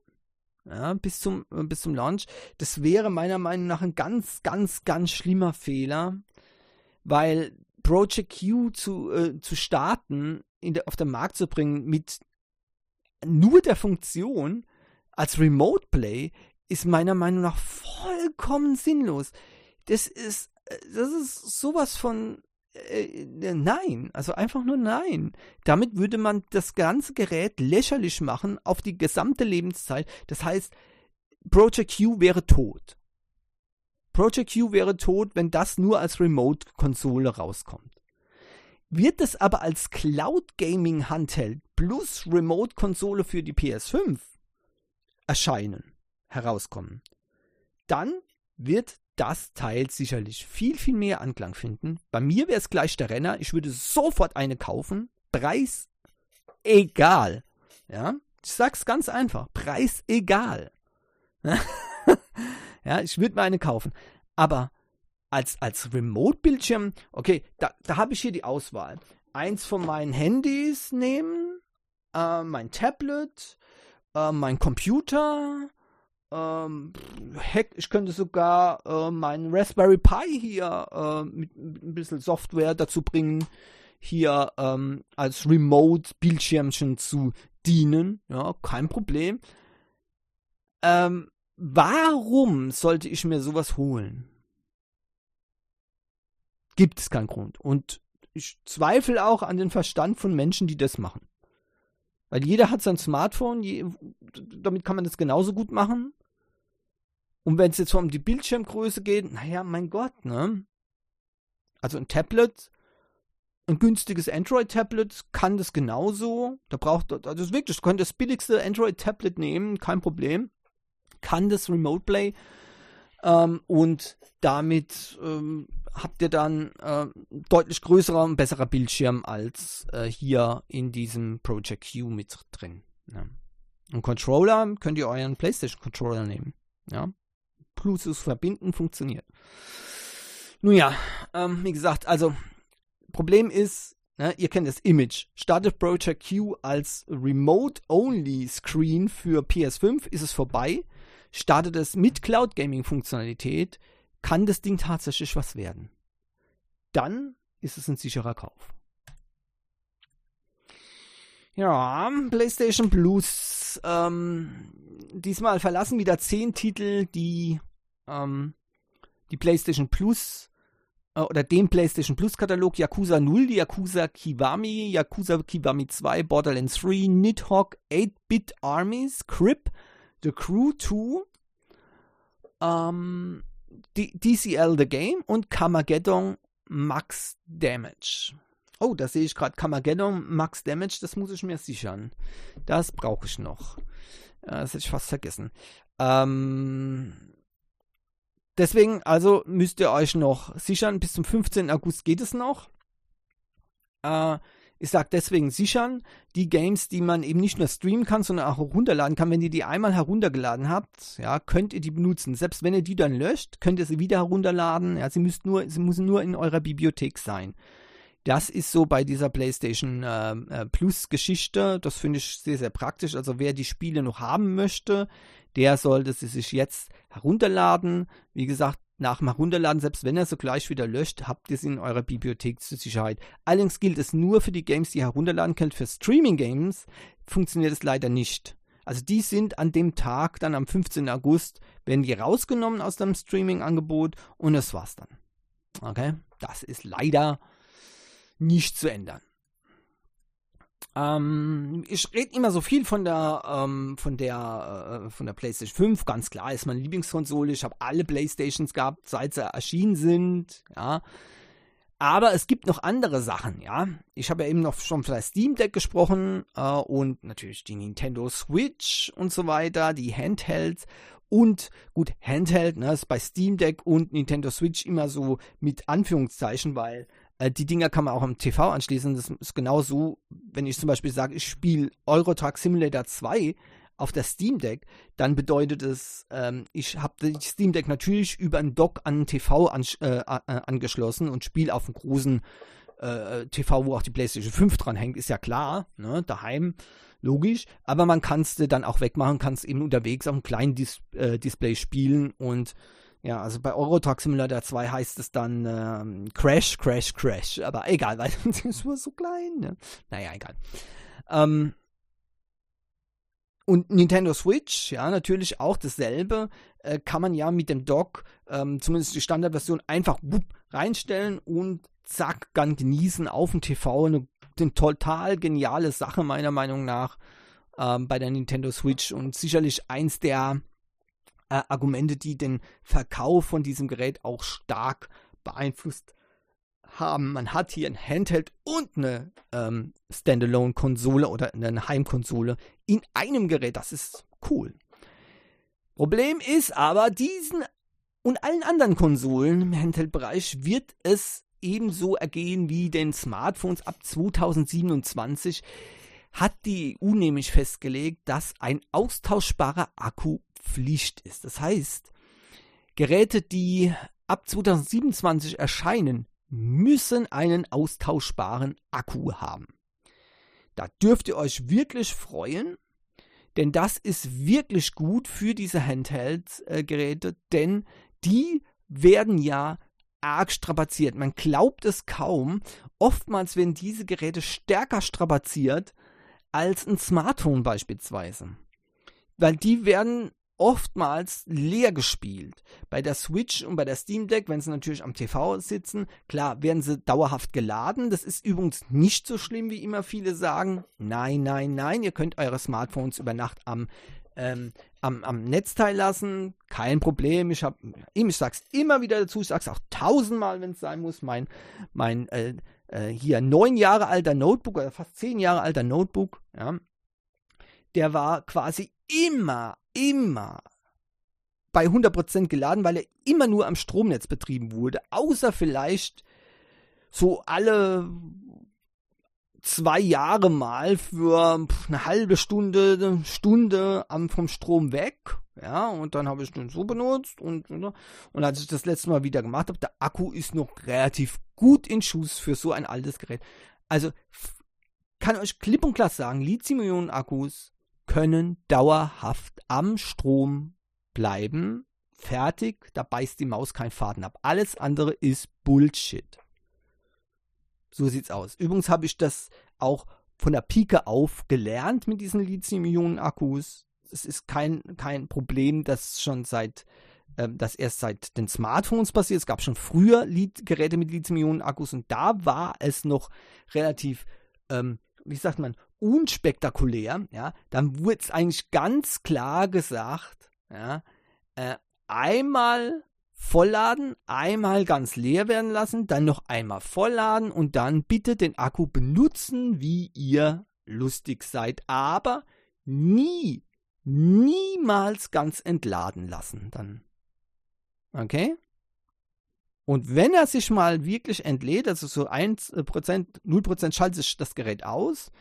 Ja, bis zum, bis zum Launch. Das wäre meiner Meinung nach ein ganz, ganz, ganz schlimmer Fehler, weil Project Q zu, äh, zu starten, der, auf den Markt zu bringen mit nur der Funktion als Remote Play ist meiner Meinung nach vollkommen sinnlos. Das ist, das ist sowas von äh, nein, also einfach nur nein. Damit würde man das ganze Gerät lächerlich machen auf die gesamte Lebenszeit. Das heißt, Project Q wäre tot. Project Q wäre tot, wenn das nur als Remote-Konsole rauskommt. Wird es aber als Cloud Gaming Handheld plus Remote-Konsole für die PS5 erscheinen, herauskommen, dann wird das Teil sicherlich viel, viel mehr Anklang finden. Bei mir wäre es gleich der Renner. Ich würde sofort eine kaufen. Preis egal. Ja, ich sag's ganz einfach. Preis egal. ja, ich würde mir eine kaufen. Aber als, als Remote-Bildschirm, okay, da, da habe ich hier die Auswahl. Eins von meinen Handys nehmen, äh, mein Tablet, äh, mein Computer, ähm, heck, ich könnte sogar äh, meinen Raspberry Pi hier äh, mit, ein bisschen Software dazu bringen, hier ähm, als Remote-Bildschirmchen zu dienen. Ja, kein Problem. Ähm, warum sollte ich mir sowas holen? Gibt es keinen Grund. Und ich zweifle auch an den Verstand von Menschen, die das machen. Weil jeder hat sein Smartphone, je, damit kann man das genauso gut machen. Und wenn es jetzt um die Bildschirmgröße geht, naja, mein Gott, ne? Also ein Tablet, ein günstiges Android-Tablet kann das genauso. Da braucht, also wirklich, das könnte das billigste Android-Tablet nehmen, kein Problem. Kann das Remote Play. Ähm, und damit ähm, habt ihr dann äh, deutlich größerer und besserer Bildschirm als äh, hier in diesem Project Q mit drin. Ja. Und Controller könnt ihr euren PlayStation Controller nehmen. Ja. Bluetooth verbinden funktioniert. Nun ja, ähm, wie gesagt, also Problem ist, ne, ihr kennt das Image. Startet Project Q als Remote-Only-Screen für PS5, ist es vorbei. Startet es mit Cloud Gaming-Funktionalität, kann das Ding tatsächlich was werden. Dann ist es ein sicherer Kauf. Ja, PlayStation Plus. Ähm, diesmal verlassen wieder zehn Titel, die ähm, die PlayStation Plus äh, oder den PlayStation Plus Katalog Yakuza 0, die Yakuza Kiwami, Yakuza Kiwami 2, Borderlands 3, Nidhogg, 8-Bit Armies, Crip, The Crew 2, ähm, DCL The Game und Kamageddon Max Damage. Oh, da sehe ich gerade Kamageddon Max Damage, das muss ich mir sichern. Das brauche ich noch. Das hätte ich fast vergessen. Ähm, deswegen, also müsst ihr euch noch sichern. Bis zum 15. August geht es noch. Äh, ich sage deswegen sichern, die Games, die man eben nicht nur streamen kann, sondern auch runterladen kann. Wenn ihr die einmal heruntergeladen habt, ja, könnt ihr die benutzen. Selbst wenn ihr die dann löscht, könnt ihr sie wieder herunterladen. Ja, sie, müsst nur, sie müssen nur in eurer Bibliothek sein. Das ist so bei dieser PlayStation äh, äh, Plus Geschichte. Das finde ich sehr, sehr praktisch. Also wer die Spiele noch haben möchte, der sollte sie sich jetzt herunterladen. Wie gesagt, nach dem Herunterladen, selbst wenn er so gleich wieder löscht, habt ihr sie in eurer Bibliothek zur Sicherheit. Allerdings gilt es nur für die Games, die ihr herunterladen könnt. Für Streaming-Games funktioniert es leider nicht. Also die sind an dem Tag, dann am 15. August, werden die rausgenommen aus dem Streaming-Angebot und das war's dann. Okay? Das ist leider nicht zu ändern. Ähm, ich rede immer so viel von der, ähm, von der, äh, von der PlayStation 5. Ganz klar ist meine Lieblingskonsole. Ich habe alle PlayStations gehabt, seit sie erschienen sind. Ja. Aber es gibt noch andere Sachen, ja. Ich habe ja eben noch schon von der Steam Deck gesprochen äh, und natürlich die Nintendo Switch und so weiter, die Handhelds und gut, Handheld, ne, ist bei Steam Deck und Nintendo Switch immer so mit Anführungszeichen, weil äh, die Dinger kann man auch am TV anschließen. Das ist genau so, wenn ich zum Beispiel sage, ich spiele Euro Truck Simulator 2 auf der Steam Deck, dann bedeutet es, ähm, ich habe die Steam Deck natürlich über einen Dock an den TV an, äh, äh, angeschlossen und spiele auf einem großen äh, TV, wo auch die PlayStation 5 dran hängt, ist ja klar, ne, daheim, logisch, aber man kann es dann auch wegmachen, kann es eben unterwegs auf einem kleinen Dis äh, Display spielen und ja, also bei Euro Simulator 2 heißt es dann ähm, Crash, Crash, Crash. Aber egal, weil es war so klein. Ne? Naja, egal. Ähm, und Nintendo Switch, ja, natürlich auch dasselbe. Äh, kann man ja mit dem Dock, ähm, zumindest die Standardversion, einfach wupp, reinstellen und zack, dann genießen auf dem TV. Eine, eine total geniale Sache meiner Meinung nach ähm, bei der Nintendo Switch und sicherlich eins der äh, Argumente, die den Verkauf von diesem Gerät auch stark beeinflusst haben. Man hat hier ein Handheld und eine ähm, Standalone-Konsole oder eine Heimkonsole in einem Gerät. Das ist cool. Problem ist aber, diesen und allen anderen Konsolen im Handheld-Bereich wird es ebenso ergehen wie den Smartphones ab 2027 hat die EU nämlich festgelegt, dass ein austauschbarer Akku Pflicht ist. Das heißt, Geräte, die ab 2027 erscheinen, müssen einen austauschbaren Akku haben. Da dürft ihr euch wirklich freuen, denn das ist wirklich gut für diese Handheld-Geräte, denn die werden ja arg strapaziert. Man glaubt es kaum. Oftmals werden diese Geräte stärker strapaziert als ein Smartphone beispielsweise. Weil die werden oftmals leer gespielt. Bei der Switch und bei der Steam Deck, wenn sie natürlich am TV sitzen, klar, werden sie dauerhaft geladen. Das ist übrigens nicht so schlimm, wie immer viele sagen. Nein, nein, nein, ihr könnt eure Smartphones über Nacht am, ähm, am, am Netzteil lassen. Kein Problem. Ich, hab, ich sag's immer wieder dazu, ich sag's auch tausendmal, wenn es sein muss. Mein, mein äh, äh, hier neun Jahre alter Notebook oder fast zehn Jahre alter Notebook, ja, der war quasi immer, immer bei 100% geladen, weil er immer nur am Stromnetz betrieben wurde, außer vielleicht so alle zwei Jahre mal für eine halbe Stunde, Stunde vom Strom weg. Ja, und dann habe ich den so benutzt und, und, und als ich das letzte Mal wieder gemacht habe, der Akku ist noch relativ gut in Schuss für so ein altes Gerät. Also kann euch klipp und klar sagen, Lithium-Ionen-Akkus können dauerhaft am Strom bleiben. Fertig, da beißt die Maus keinen Faden ab. Alles andere ist Bullshit. So sieht's aus. Übrigens habe ich das auch von der Pike auf gelernt mit diesen Lithium-Ionen-Akkus. Es ist kein, kein Problem, das schon seit, äh, das erst seit den Smartphones passiert. Es gab schon früher Lied Geräte mit Lithium-Ionen-Akkus und da war es noch relativ, ähm, wie sagt man, unspektakulär, ja, dann wurde es eigentlich ganz klar gesagt, ja, äh, einmal vollladen, einmal ganz leer werden lassen, dann noch einmal vollladen und dann bitte den Akku benutzen, wie ihr lustig seid, aber nie, niemals ganz entladen lassen dann. Okay? Und wenn er sich mal wirklich entlädt, also so 1%, 0% schaltet sich das Gerät aus,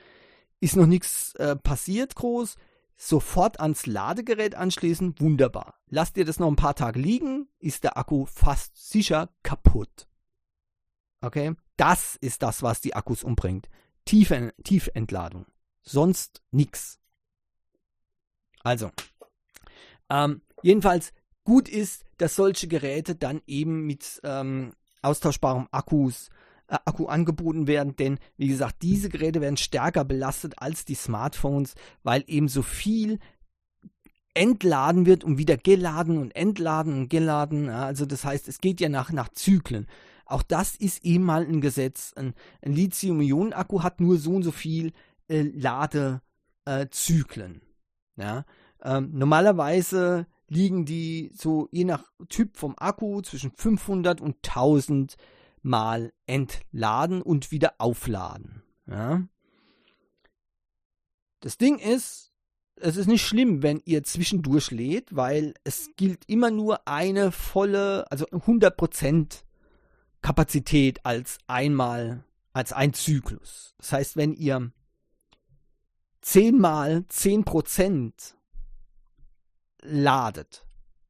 ist noch nichts äh, passiert groß, sofort ans Ladegerät anschließen, wunderbar. Lasst ihr das noch ein paar Tage liegen, ist der Akku fast sicher kaputt. Okay? Das ist das, was die Akkus umbringt. Tiefe, Tiefentladung. Sonst nichts. Also, ähm, jedenfalls gut ist, dass solche Geräte dann eben mit ähm, austauschbarem Akkus äh, Akku angeboten werden, denn wie gesagt, diese Geräte werden stärker belastet als die Smartphones, weil eben so viel entladen wird und wieder geladen und entladen und geladen. Ja, also das heißt, es geht ja nach, nach Zyklen. Auch das ist eben mal ein Gesetz. Ein, ein Lithium-Ionen-Akku hat nur so und so viel äh, Ladezyklen. Ja? Ähm, normalerweise liegen die so je nach Typ vom Akku zwischen 500 und 1000 mal entladen und wieder aufladen. Ja. Das Ding ist, es ist nicht schlimm, wenn ihr zwischendurch lädt, weil es gilt immer nur eine volle, also 100% Kapazität als einmal, als ein Zyklus. Das heißt, wenn ihr 10 mal 10% ladet,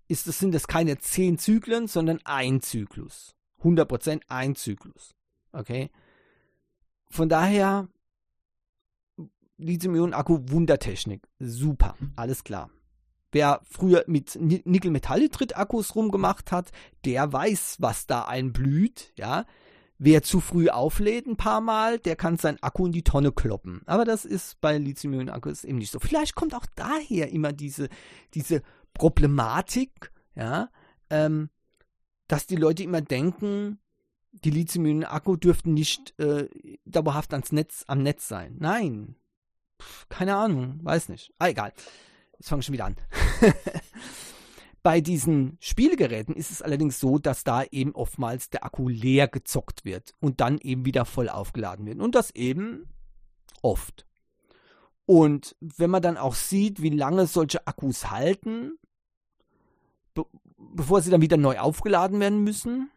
ist das, sind das keine 10 Zyklen, sondern ein Zyklus. 100% ein Zyklus. Okay? Von daher, Lithium-Ionen-Akku, Wundertechnik. Super, alles klar. Wer früher mit Nickel-Metallhydrid-Akkus rumgemacht hat, der weiß, was da einblüht, ja. Wer zu früh auflädt ein paar Mal, der kann seinen Akku in die Tonne kloppen. Aber das ist bei Lithium-Ionen-Akkus eben nicht so. Vielleicht kommt auch daher immer diese, diese Problematik, ja, ähm, dass die Leute immer denken, die Lithium-Akku dürften nicht äh, dauerhaft ans Netz, am Netz sein. Nein. Pff, keine Ahnung, weiß nicht. Ah, egal. Jetzt fange ich schon wieder an. Bei diesen Spielgeräten ist es allerdings so, dass da eben oftmals der Akku leer gezockt wird und dann eben wieder voll aufgeladen wird. Und das eben oft. Und wenn man dann auch sieht, wie lange solche Akkus halten, be bevor sie dann wieder neu aufgeladen werden müssen,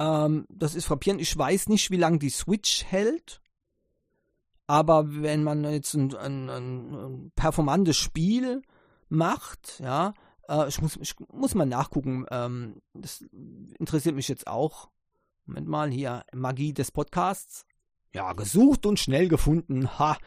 ähm, das ist frappierend. Ich weiß nicht, wie lange die Switch hält. Aber wenn man jetzt ein, ein, ein performantes Spiel macht, ja, äh, ich, muss, ich muss mal nachgucken, ähm, das interessiert mich jetzt auch. Moment mal, hier, Magie des Podcasts. Ja, gesucht und schnell gefunden. Ha.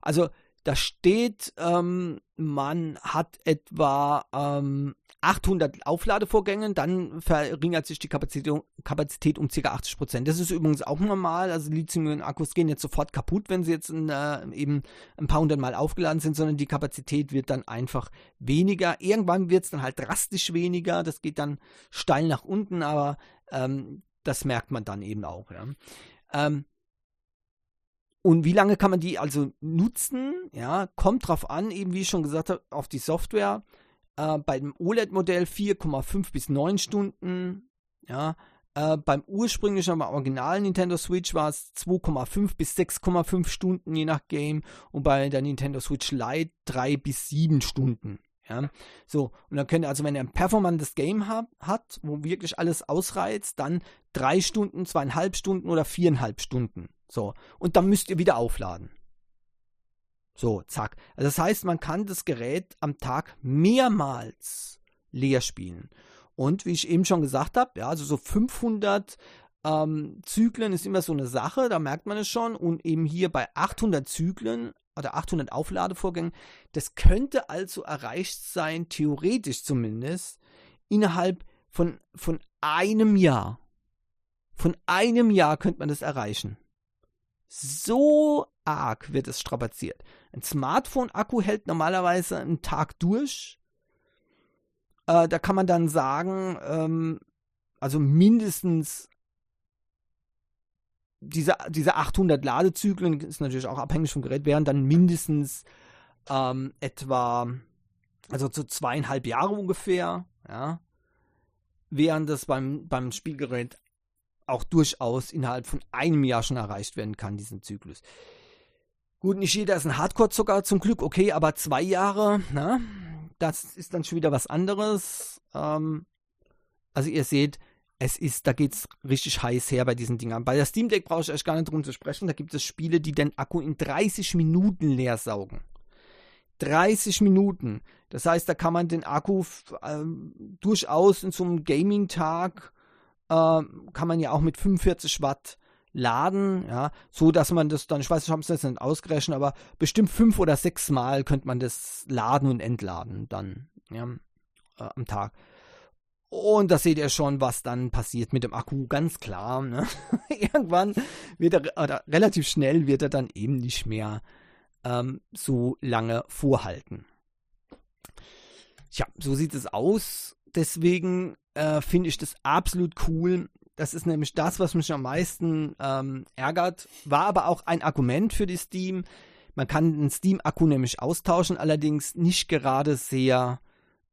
Also, da steht, ähm, man hat etwa ähm, 800 Aufladevorgänge, dann verringert sich die Kapazität, um ca. 80 Prozent. Das ist übrigens auch normal. Also Lithium-Akkus gehen jetzt sofort kaputt, wenn sie jetzt in, äh, eben ein paar hundert Mal aufgeladen sind, sondern die Kapazität wird dann einfach weniger. Irgendwann wird es dann halt drastisch weniger. Das geht dann steil nach unten, aber ähm, das merkt man dann eben auch. Ja. Ähm, und wie lange kann man die also nutzen? Ja, kommt drauf an, eben wie ich schon gesagt habe, auf die Software. Äh, beim OLED-Modell 4,5 bis 9 Stunden. Ja, äh, beim ursprünglichen, beim originalen Nintendo Switch war es 2,5 bis 6,5 Stunden je nach Game und bei der Nintendo Switch Lite 3 bis 7 Stunden. Ja, so, und dann könnt ihr also, wenn ihr ein performantes Game hab, hat, wo wirklich alles ausreizt, dann 3 Stunden, 2,5 Stunden oder 4,5 Stunden. So, und dann müsst ihr wieder aufladen. So, zack. Also das heißt, man kann das Gerät am Tag mehrmals leer spielen. Und wie ich eben schon gesagt habe, ja, also so 500 ähm, Zyklen ist immer so eine Sache, da merkt man es schon. Und eben hier bei 800 Zyklen oder 800 Aufladevorgängen, das könnte also erreicht sein, theoretisch zumindest, innerhalb von, von einem Jahr. Von einem Jahr könnte man das erreichen. So arg wird es strapaziert. Ein Smartphone-Akku hält normalerweise einen Tag durch. Äh, da kann man dann sagen, ähm, also mindestens diese, diese 800 Ladezyklen, ist natürlich auch abhängig vom Gerät, wären dann mindestens ähm, etwa, also so zweieinhalb Jahre ungefähr, ja. Während das beim, beim Spielgerät auch durchaus innerhalb von einem Jahr schon erreicht werden kann, diesen Zyklus. Gut, nicht jeder ist ein Hardcore-Zucker zum Glück, okay, aber zwei Jahre, na, das ist dann schon wieder was anderes. Ähm, also ihr seht, es ist, da geht's richtig heiß her bei diesen Dingern. Bei der Steam Deck brauche ich euch gar nicht drum zu sprechen. Da gibt es Spiele, die den Akku in 30 Minuten leer saugen. 30 Minuten. Das heißt, da kann man den Akku äh, durchaus in so einem Gaming-Tag äh, kann man ja auch mit 45 Watt laden, ja, so dass man das dann, ich weiß, ich habe es jetzt nicht ausgerechnet, aber bestimmt fünf oder sechs Mal könnte man das laden und entladen dann, ja, äh, am Tag. Und da seht ihr schon, was dann passiert mit dem Akku, ganz klar. Ne? Irgendwann wird er, oder relativ schnell wird er dann eben nicht mehr ähm, so lange vorhalten. Tja, so sieht es aus. Deswegen äh, finde ich das absolut cool, das ist nämlich das, was mich am meisten ähm, ärgert. War aber auch ein Argument für die Steam. Man kann den Steam-Akku nämlich austauschen, allerdings nicht gerade sehr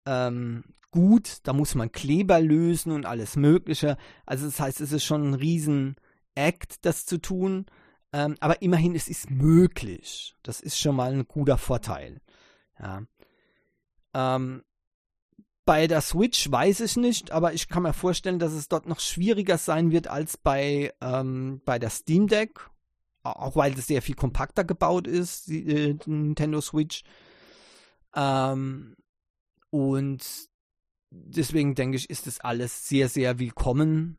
ähm, gut. Da muss man Kleber lösen und alles Mögliche. Also das heißt, es ist schon ein riesen Act, das zu tun. Ähm, aber immerhin, es ist möglich. Das ist schon mal ein guter Vorteil. Ja. Ähm, bei der Switch weiß ich nicht, aber ich kann mir vorstellen, dass es dort noch schwieriger sein wird als bei, ähm, bei der Steam Deck. Auch weil es sehr viel kompakter gebaut ist, die, äh, Nintendo Switch. Ähm, und deswegen denke ich, ist das alles sehr, sehr willkommen.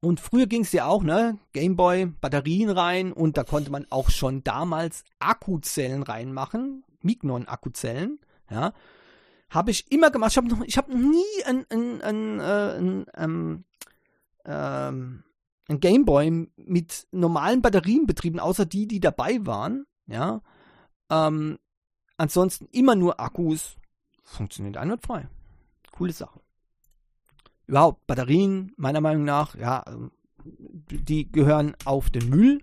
Und früher ging es ja auch, ne? Gameboy, Batterien rein und da konnte man auch schon damals Akkuzellen reinmachen, Mignon-Akkuzellen, ja. Habe ich immer gemacht. Ich habe noch, nie ein, ein, ein, äh, ein, ähm, ähm, ein Gameboy mit normalen Batterien betrieben, außer die, die dabei waren. Ja. Ähm, ansonsten immer nur Akkus. Funktioniert einwandfrei. Coole Sache. Überhaupt Batterien, meiner Meinung nach, ja, die gehören auf den Müll,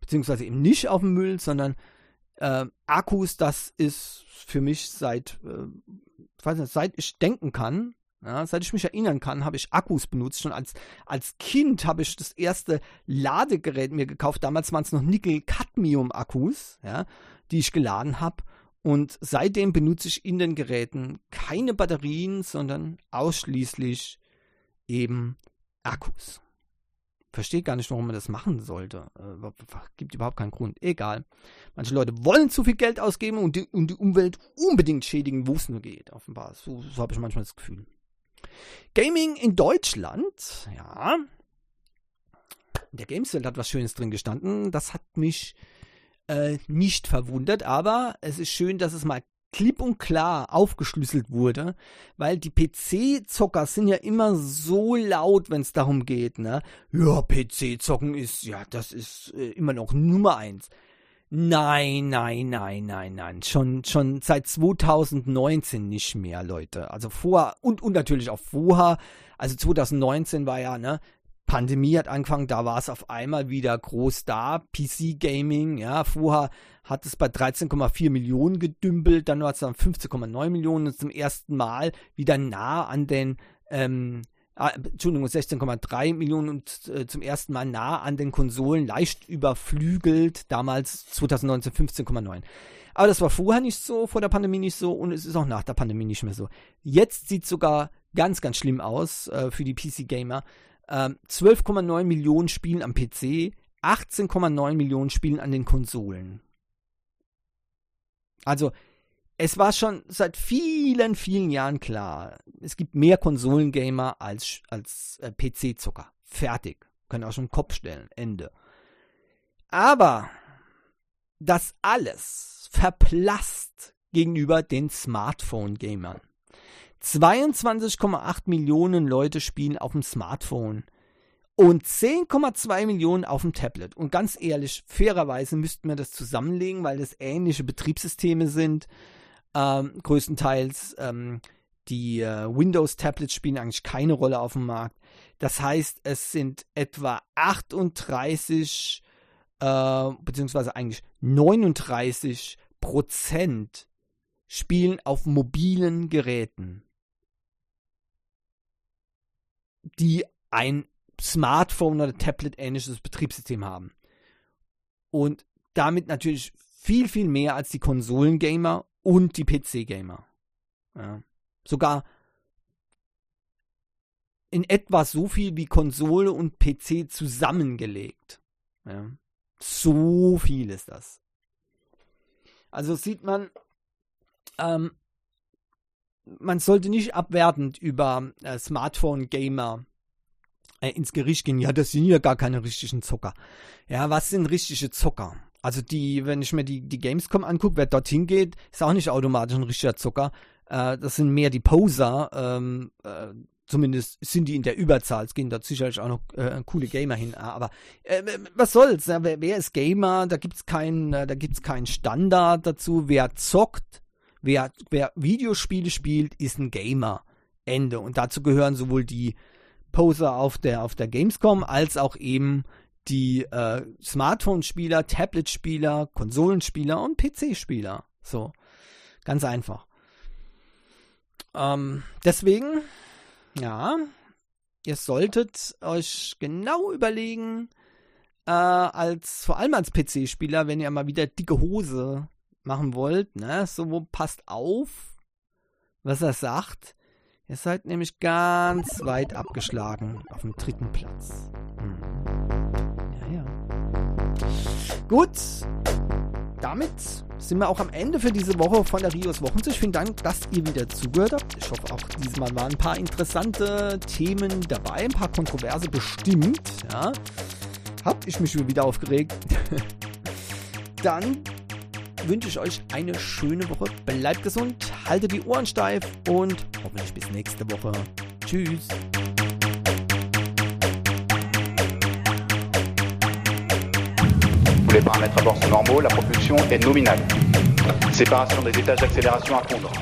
beziehungsweise eben nicht auf den Müll, sondern äh, Akkus, das ist für mich seit, äh, weiß nicht, seit ich denken kann, ja, seit ich mich erinnern kann, habe ich Akkus benutzt. Schon als, als Kind habe ich das erste Ladegerät mir gekauft. Damals waren es noch Nickel-Cadmium-Akkus, ja, die ich geladen habe. Und seitdem benutze ich in den Geräten keine Batterien, sondern ausschließlich eben Akkus. Verstehe gar nicht, warum man das machen sollte. Äh, gibt überhaupt keinen Grund. Egal. Manche Leute wollen zu viel Geld ausgeben und die, und die Umwelt unbedingt schädigen, wo es nur geht. Offenbar. So, so habe ich manchmal das Gefühl. Gaming in Deutschland, ja. In der Gameswelt hat was Schönes drin gestanden. Das hat mich äh, nicht verwundert, aber es ist schön, dass es mal klipp und klar aufgeschlüsselt wurde, weil die PC-Zocker sind ja immer so laut, wenn es darum geht, ne? Ja, PC-Zocken ist, ja, das ist äh, immer noch Nummer eins. Nein, nein, nein, nein, nein. Schon, schon seit 2019 nicht mehr, Leute. Also vorher und, und natürlich auch vorher. Also 2019 war ja, ne, Pandemie hat angefangen, da war es auf einmal wieder groß da. PC Gaming, ja, vorher hat es bei 13,4 Millionen gedümpelt, dann war es dann 15,9 Millionen und zum ersten Mal wieder nah an den, ähm, ah, Entschuldigung, 16,3 Millionen und äh, zum ersten Mal nah an den Konsolen, leicht überflügelt, damals 2019 15,9. Aber das war vorher nicht so, vor der Pandemie nicht so und es ist auch nach der Pandemie nicht mehr so. Jetzt sieht es sogar ganz, ganz schlimm aus äh, für die PC-Gamer. Ähm, 12,9 Millionen spielen am PC, 18,9 Millionen spielen an den Konsolen. Also, es war schon seit vielen, vielen Jahren klar, es gibt mehr Konsolengamer als, als äh, PC-Zucker. Fertig. Können auch schon den Kopf stellen. Ende. Aber das alles verblasst gegenüber den Smartphone-Gamern. 22,8 Millionen Leute spielen auf dem Smartphone und 10,2 Millionen auf dem Tablet. Und ganz ehrlich, fairerweise müssten wir das zusammenlegen, weil das ähnliche Betriebssysteme sind. Ähm, größtenteils ähm, die äh, Windows-Tablets spielen eigentlich keine Rolle auf dem Markt. Das heißt, es sind etwa 38 äh, beziehungsweise eigentlich 39 Prozent spielen auf mobilen Geräten die ein Smartphone oder Tablet ähnliches Betriebssystem haben. Und damit natürlich viel, viel mehr als die Konsolengamer und die PC-Gamer. Ja. Sogar in etwa so viel wie Konsole und PC zusammengelegt. Ja. So viel ist das. Also sieht man, ähm, man sollte nicht abwertend über äh, Smartphone-Gamer äh, ins Gericht gehen. Ja, das sind ja gar keine richtigen Zocker. Ja, was sind richtige Zocker? Also die, wenn ich mir die, die Gamescom angucke, wer dorthin geht, ist auch nicht automatisch ein richtiger Zocker. Äh, das sind mehr die Poser. Ähm, äh, zumindest sind die in der Überzahl. Es gehen dort sicherlich auch noch äh, coole Gamer hin. Aber äh, was soll's? Ja, wer, wer, ist Gamer? Da gibt's keinen, äh, da gibt's keinen Standard dazu. Wer zockt, wer, wer Videospiele spielt, ist ein Gamer. Ende. Und dazu gehören sowohl die Poser auf der, auf der Gamescom als auch eben die äh, Smartphone-Spieler, Tablet-Spieler, Konsolenspieler und PC-Spieler. So. Ganz einfach. Ähm, deswegen, ja, ihr solltet euch genau überlegen, äh, als, vor allem als PC-Spieler, wenn ihr mal wieder dicke Hose machen wollt, ne, so passt auf, was er sagt. Ihr seid nämlich ganz weit abgeschlagen auf dem dritten Platz. Hm. Ja, ja. Gut. Damit sind wir auch am Ende für diese Woche von der Rios Wochensicht. Vielen Dank, dass ihr wieder zugehört habt. Ich hoffe auch diesmal waren ein paar interessante Themen dabei, ein paar kontroverse bestimmt. Ja. Hab ich mich wieder aufgeregt. Dann wünsche ich euch eine schöne Woche. Bleibt gesund, haltet die Ohren steif und hoffentlich bis nächste Woche. Tschüss. Les paramètres à bord sont normaux, la propulsion est nominale. Séparation des étages d'accélération à fondre.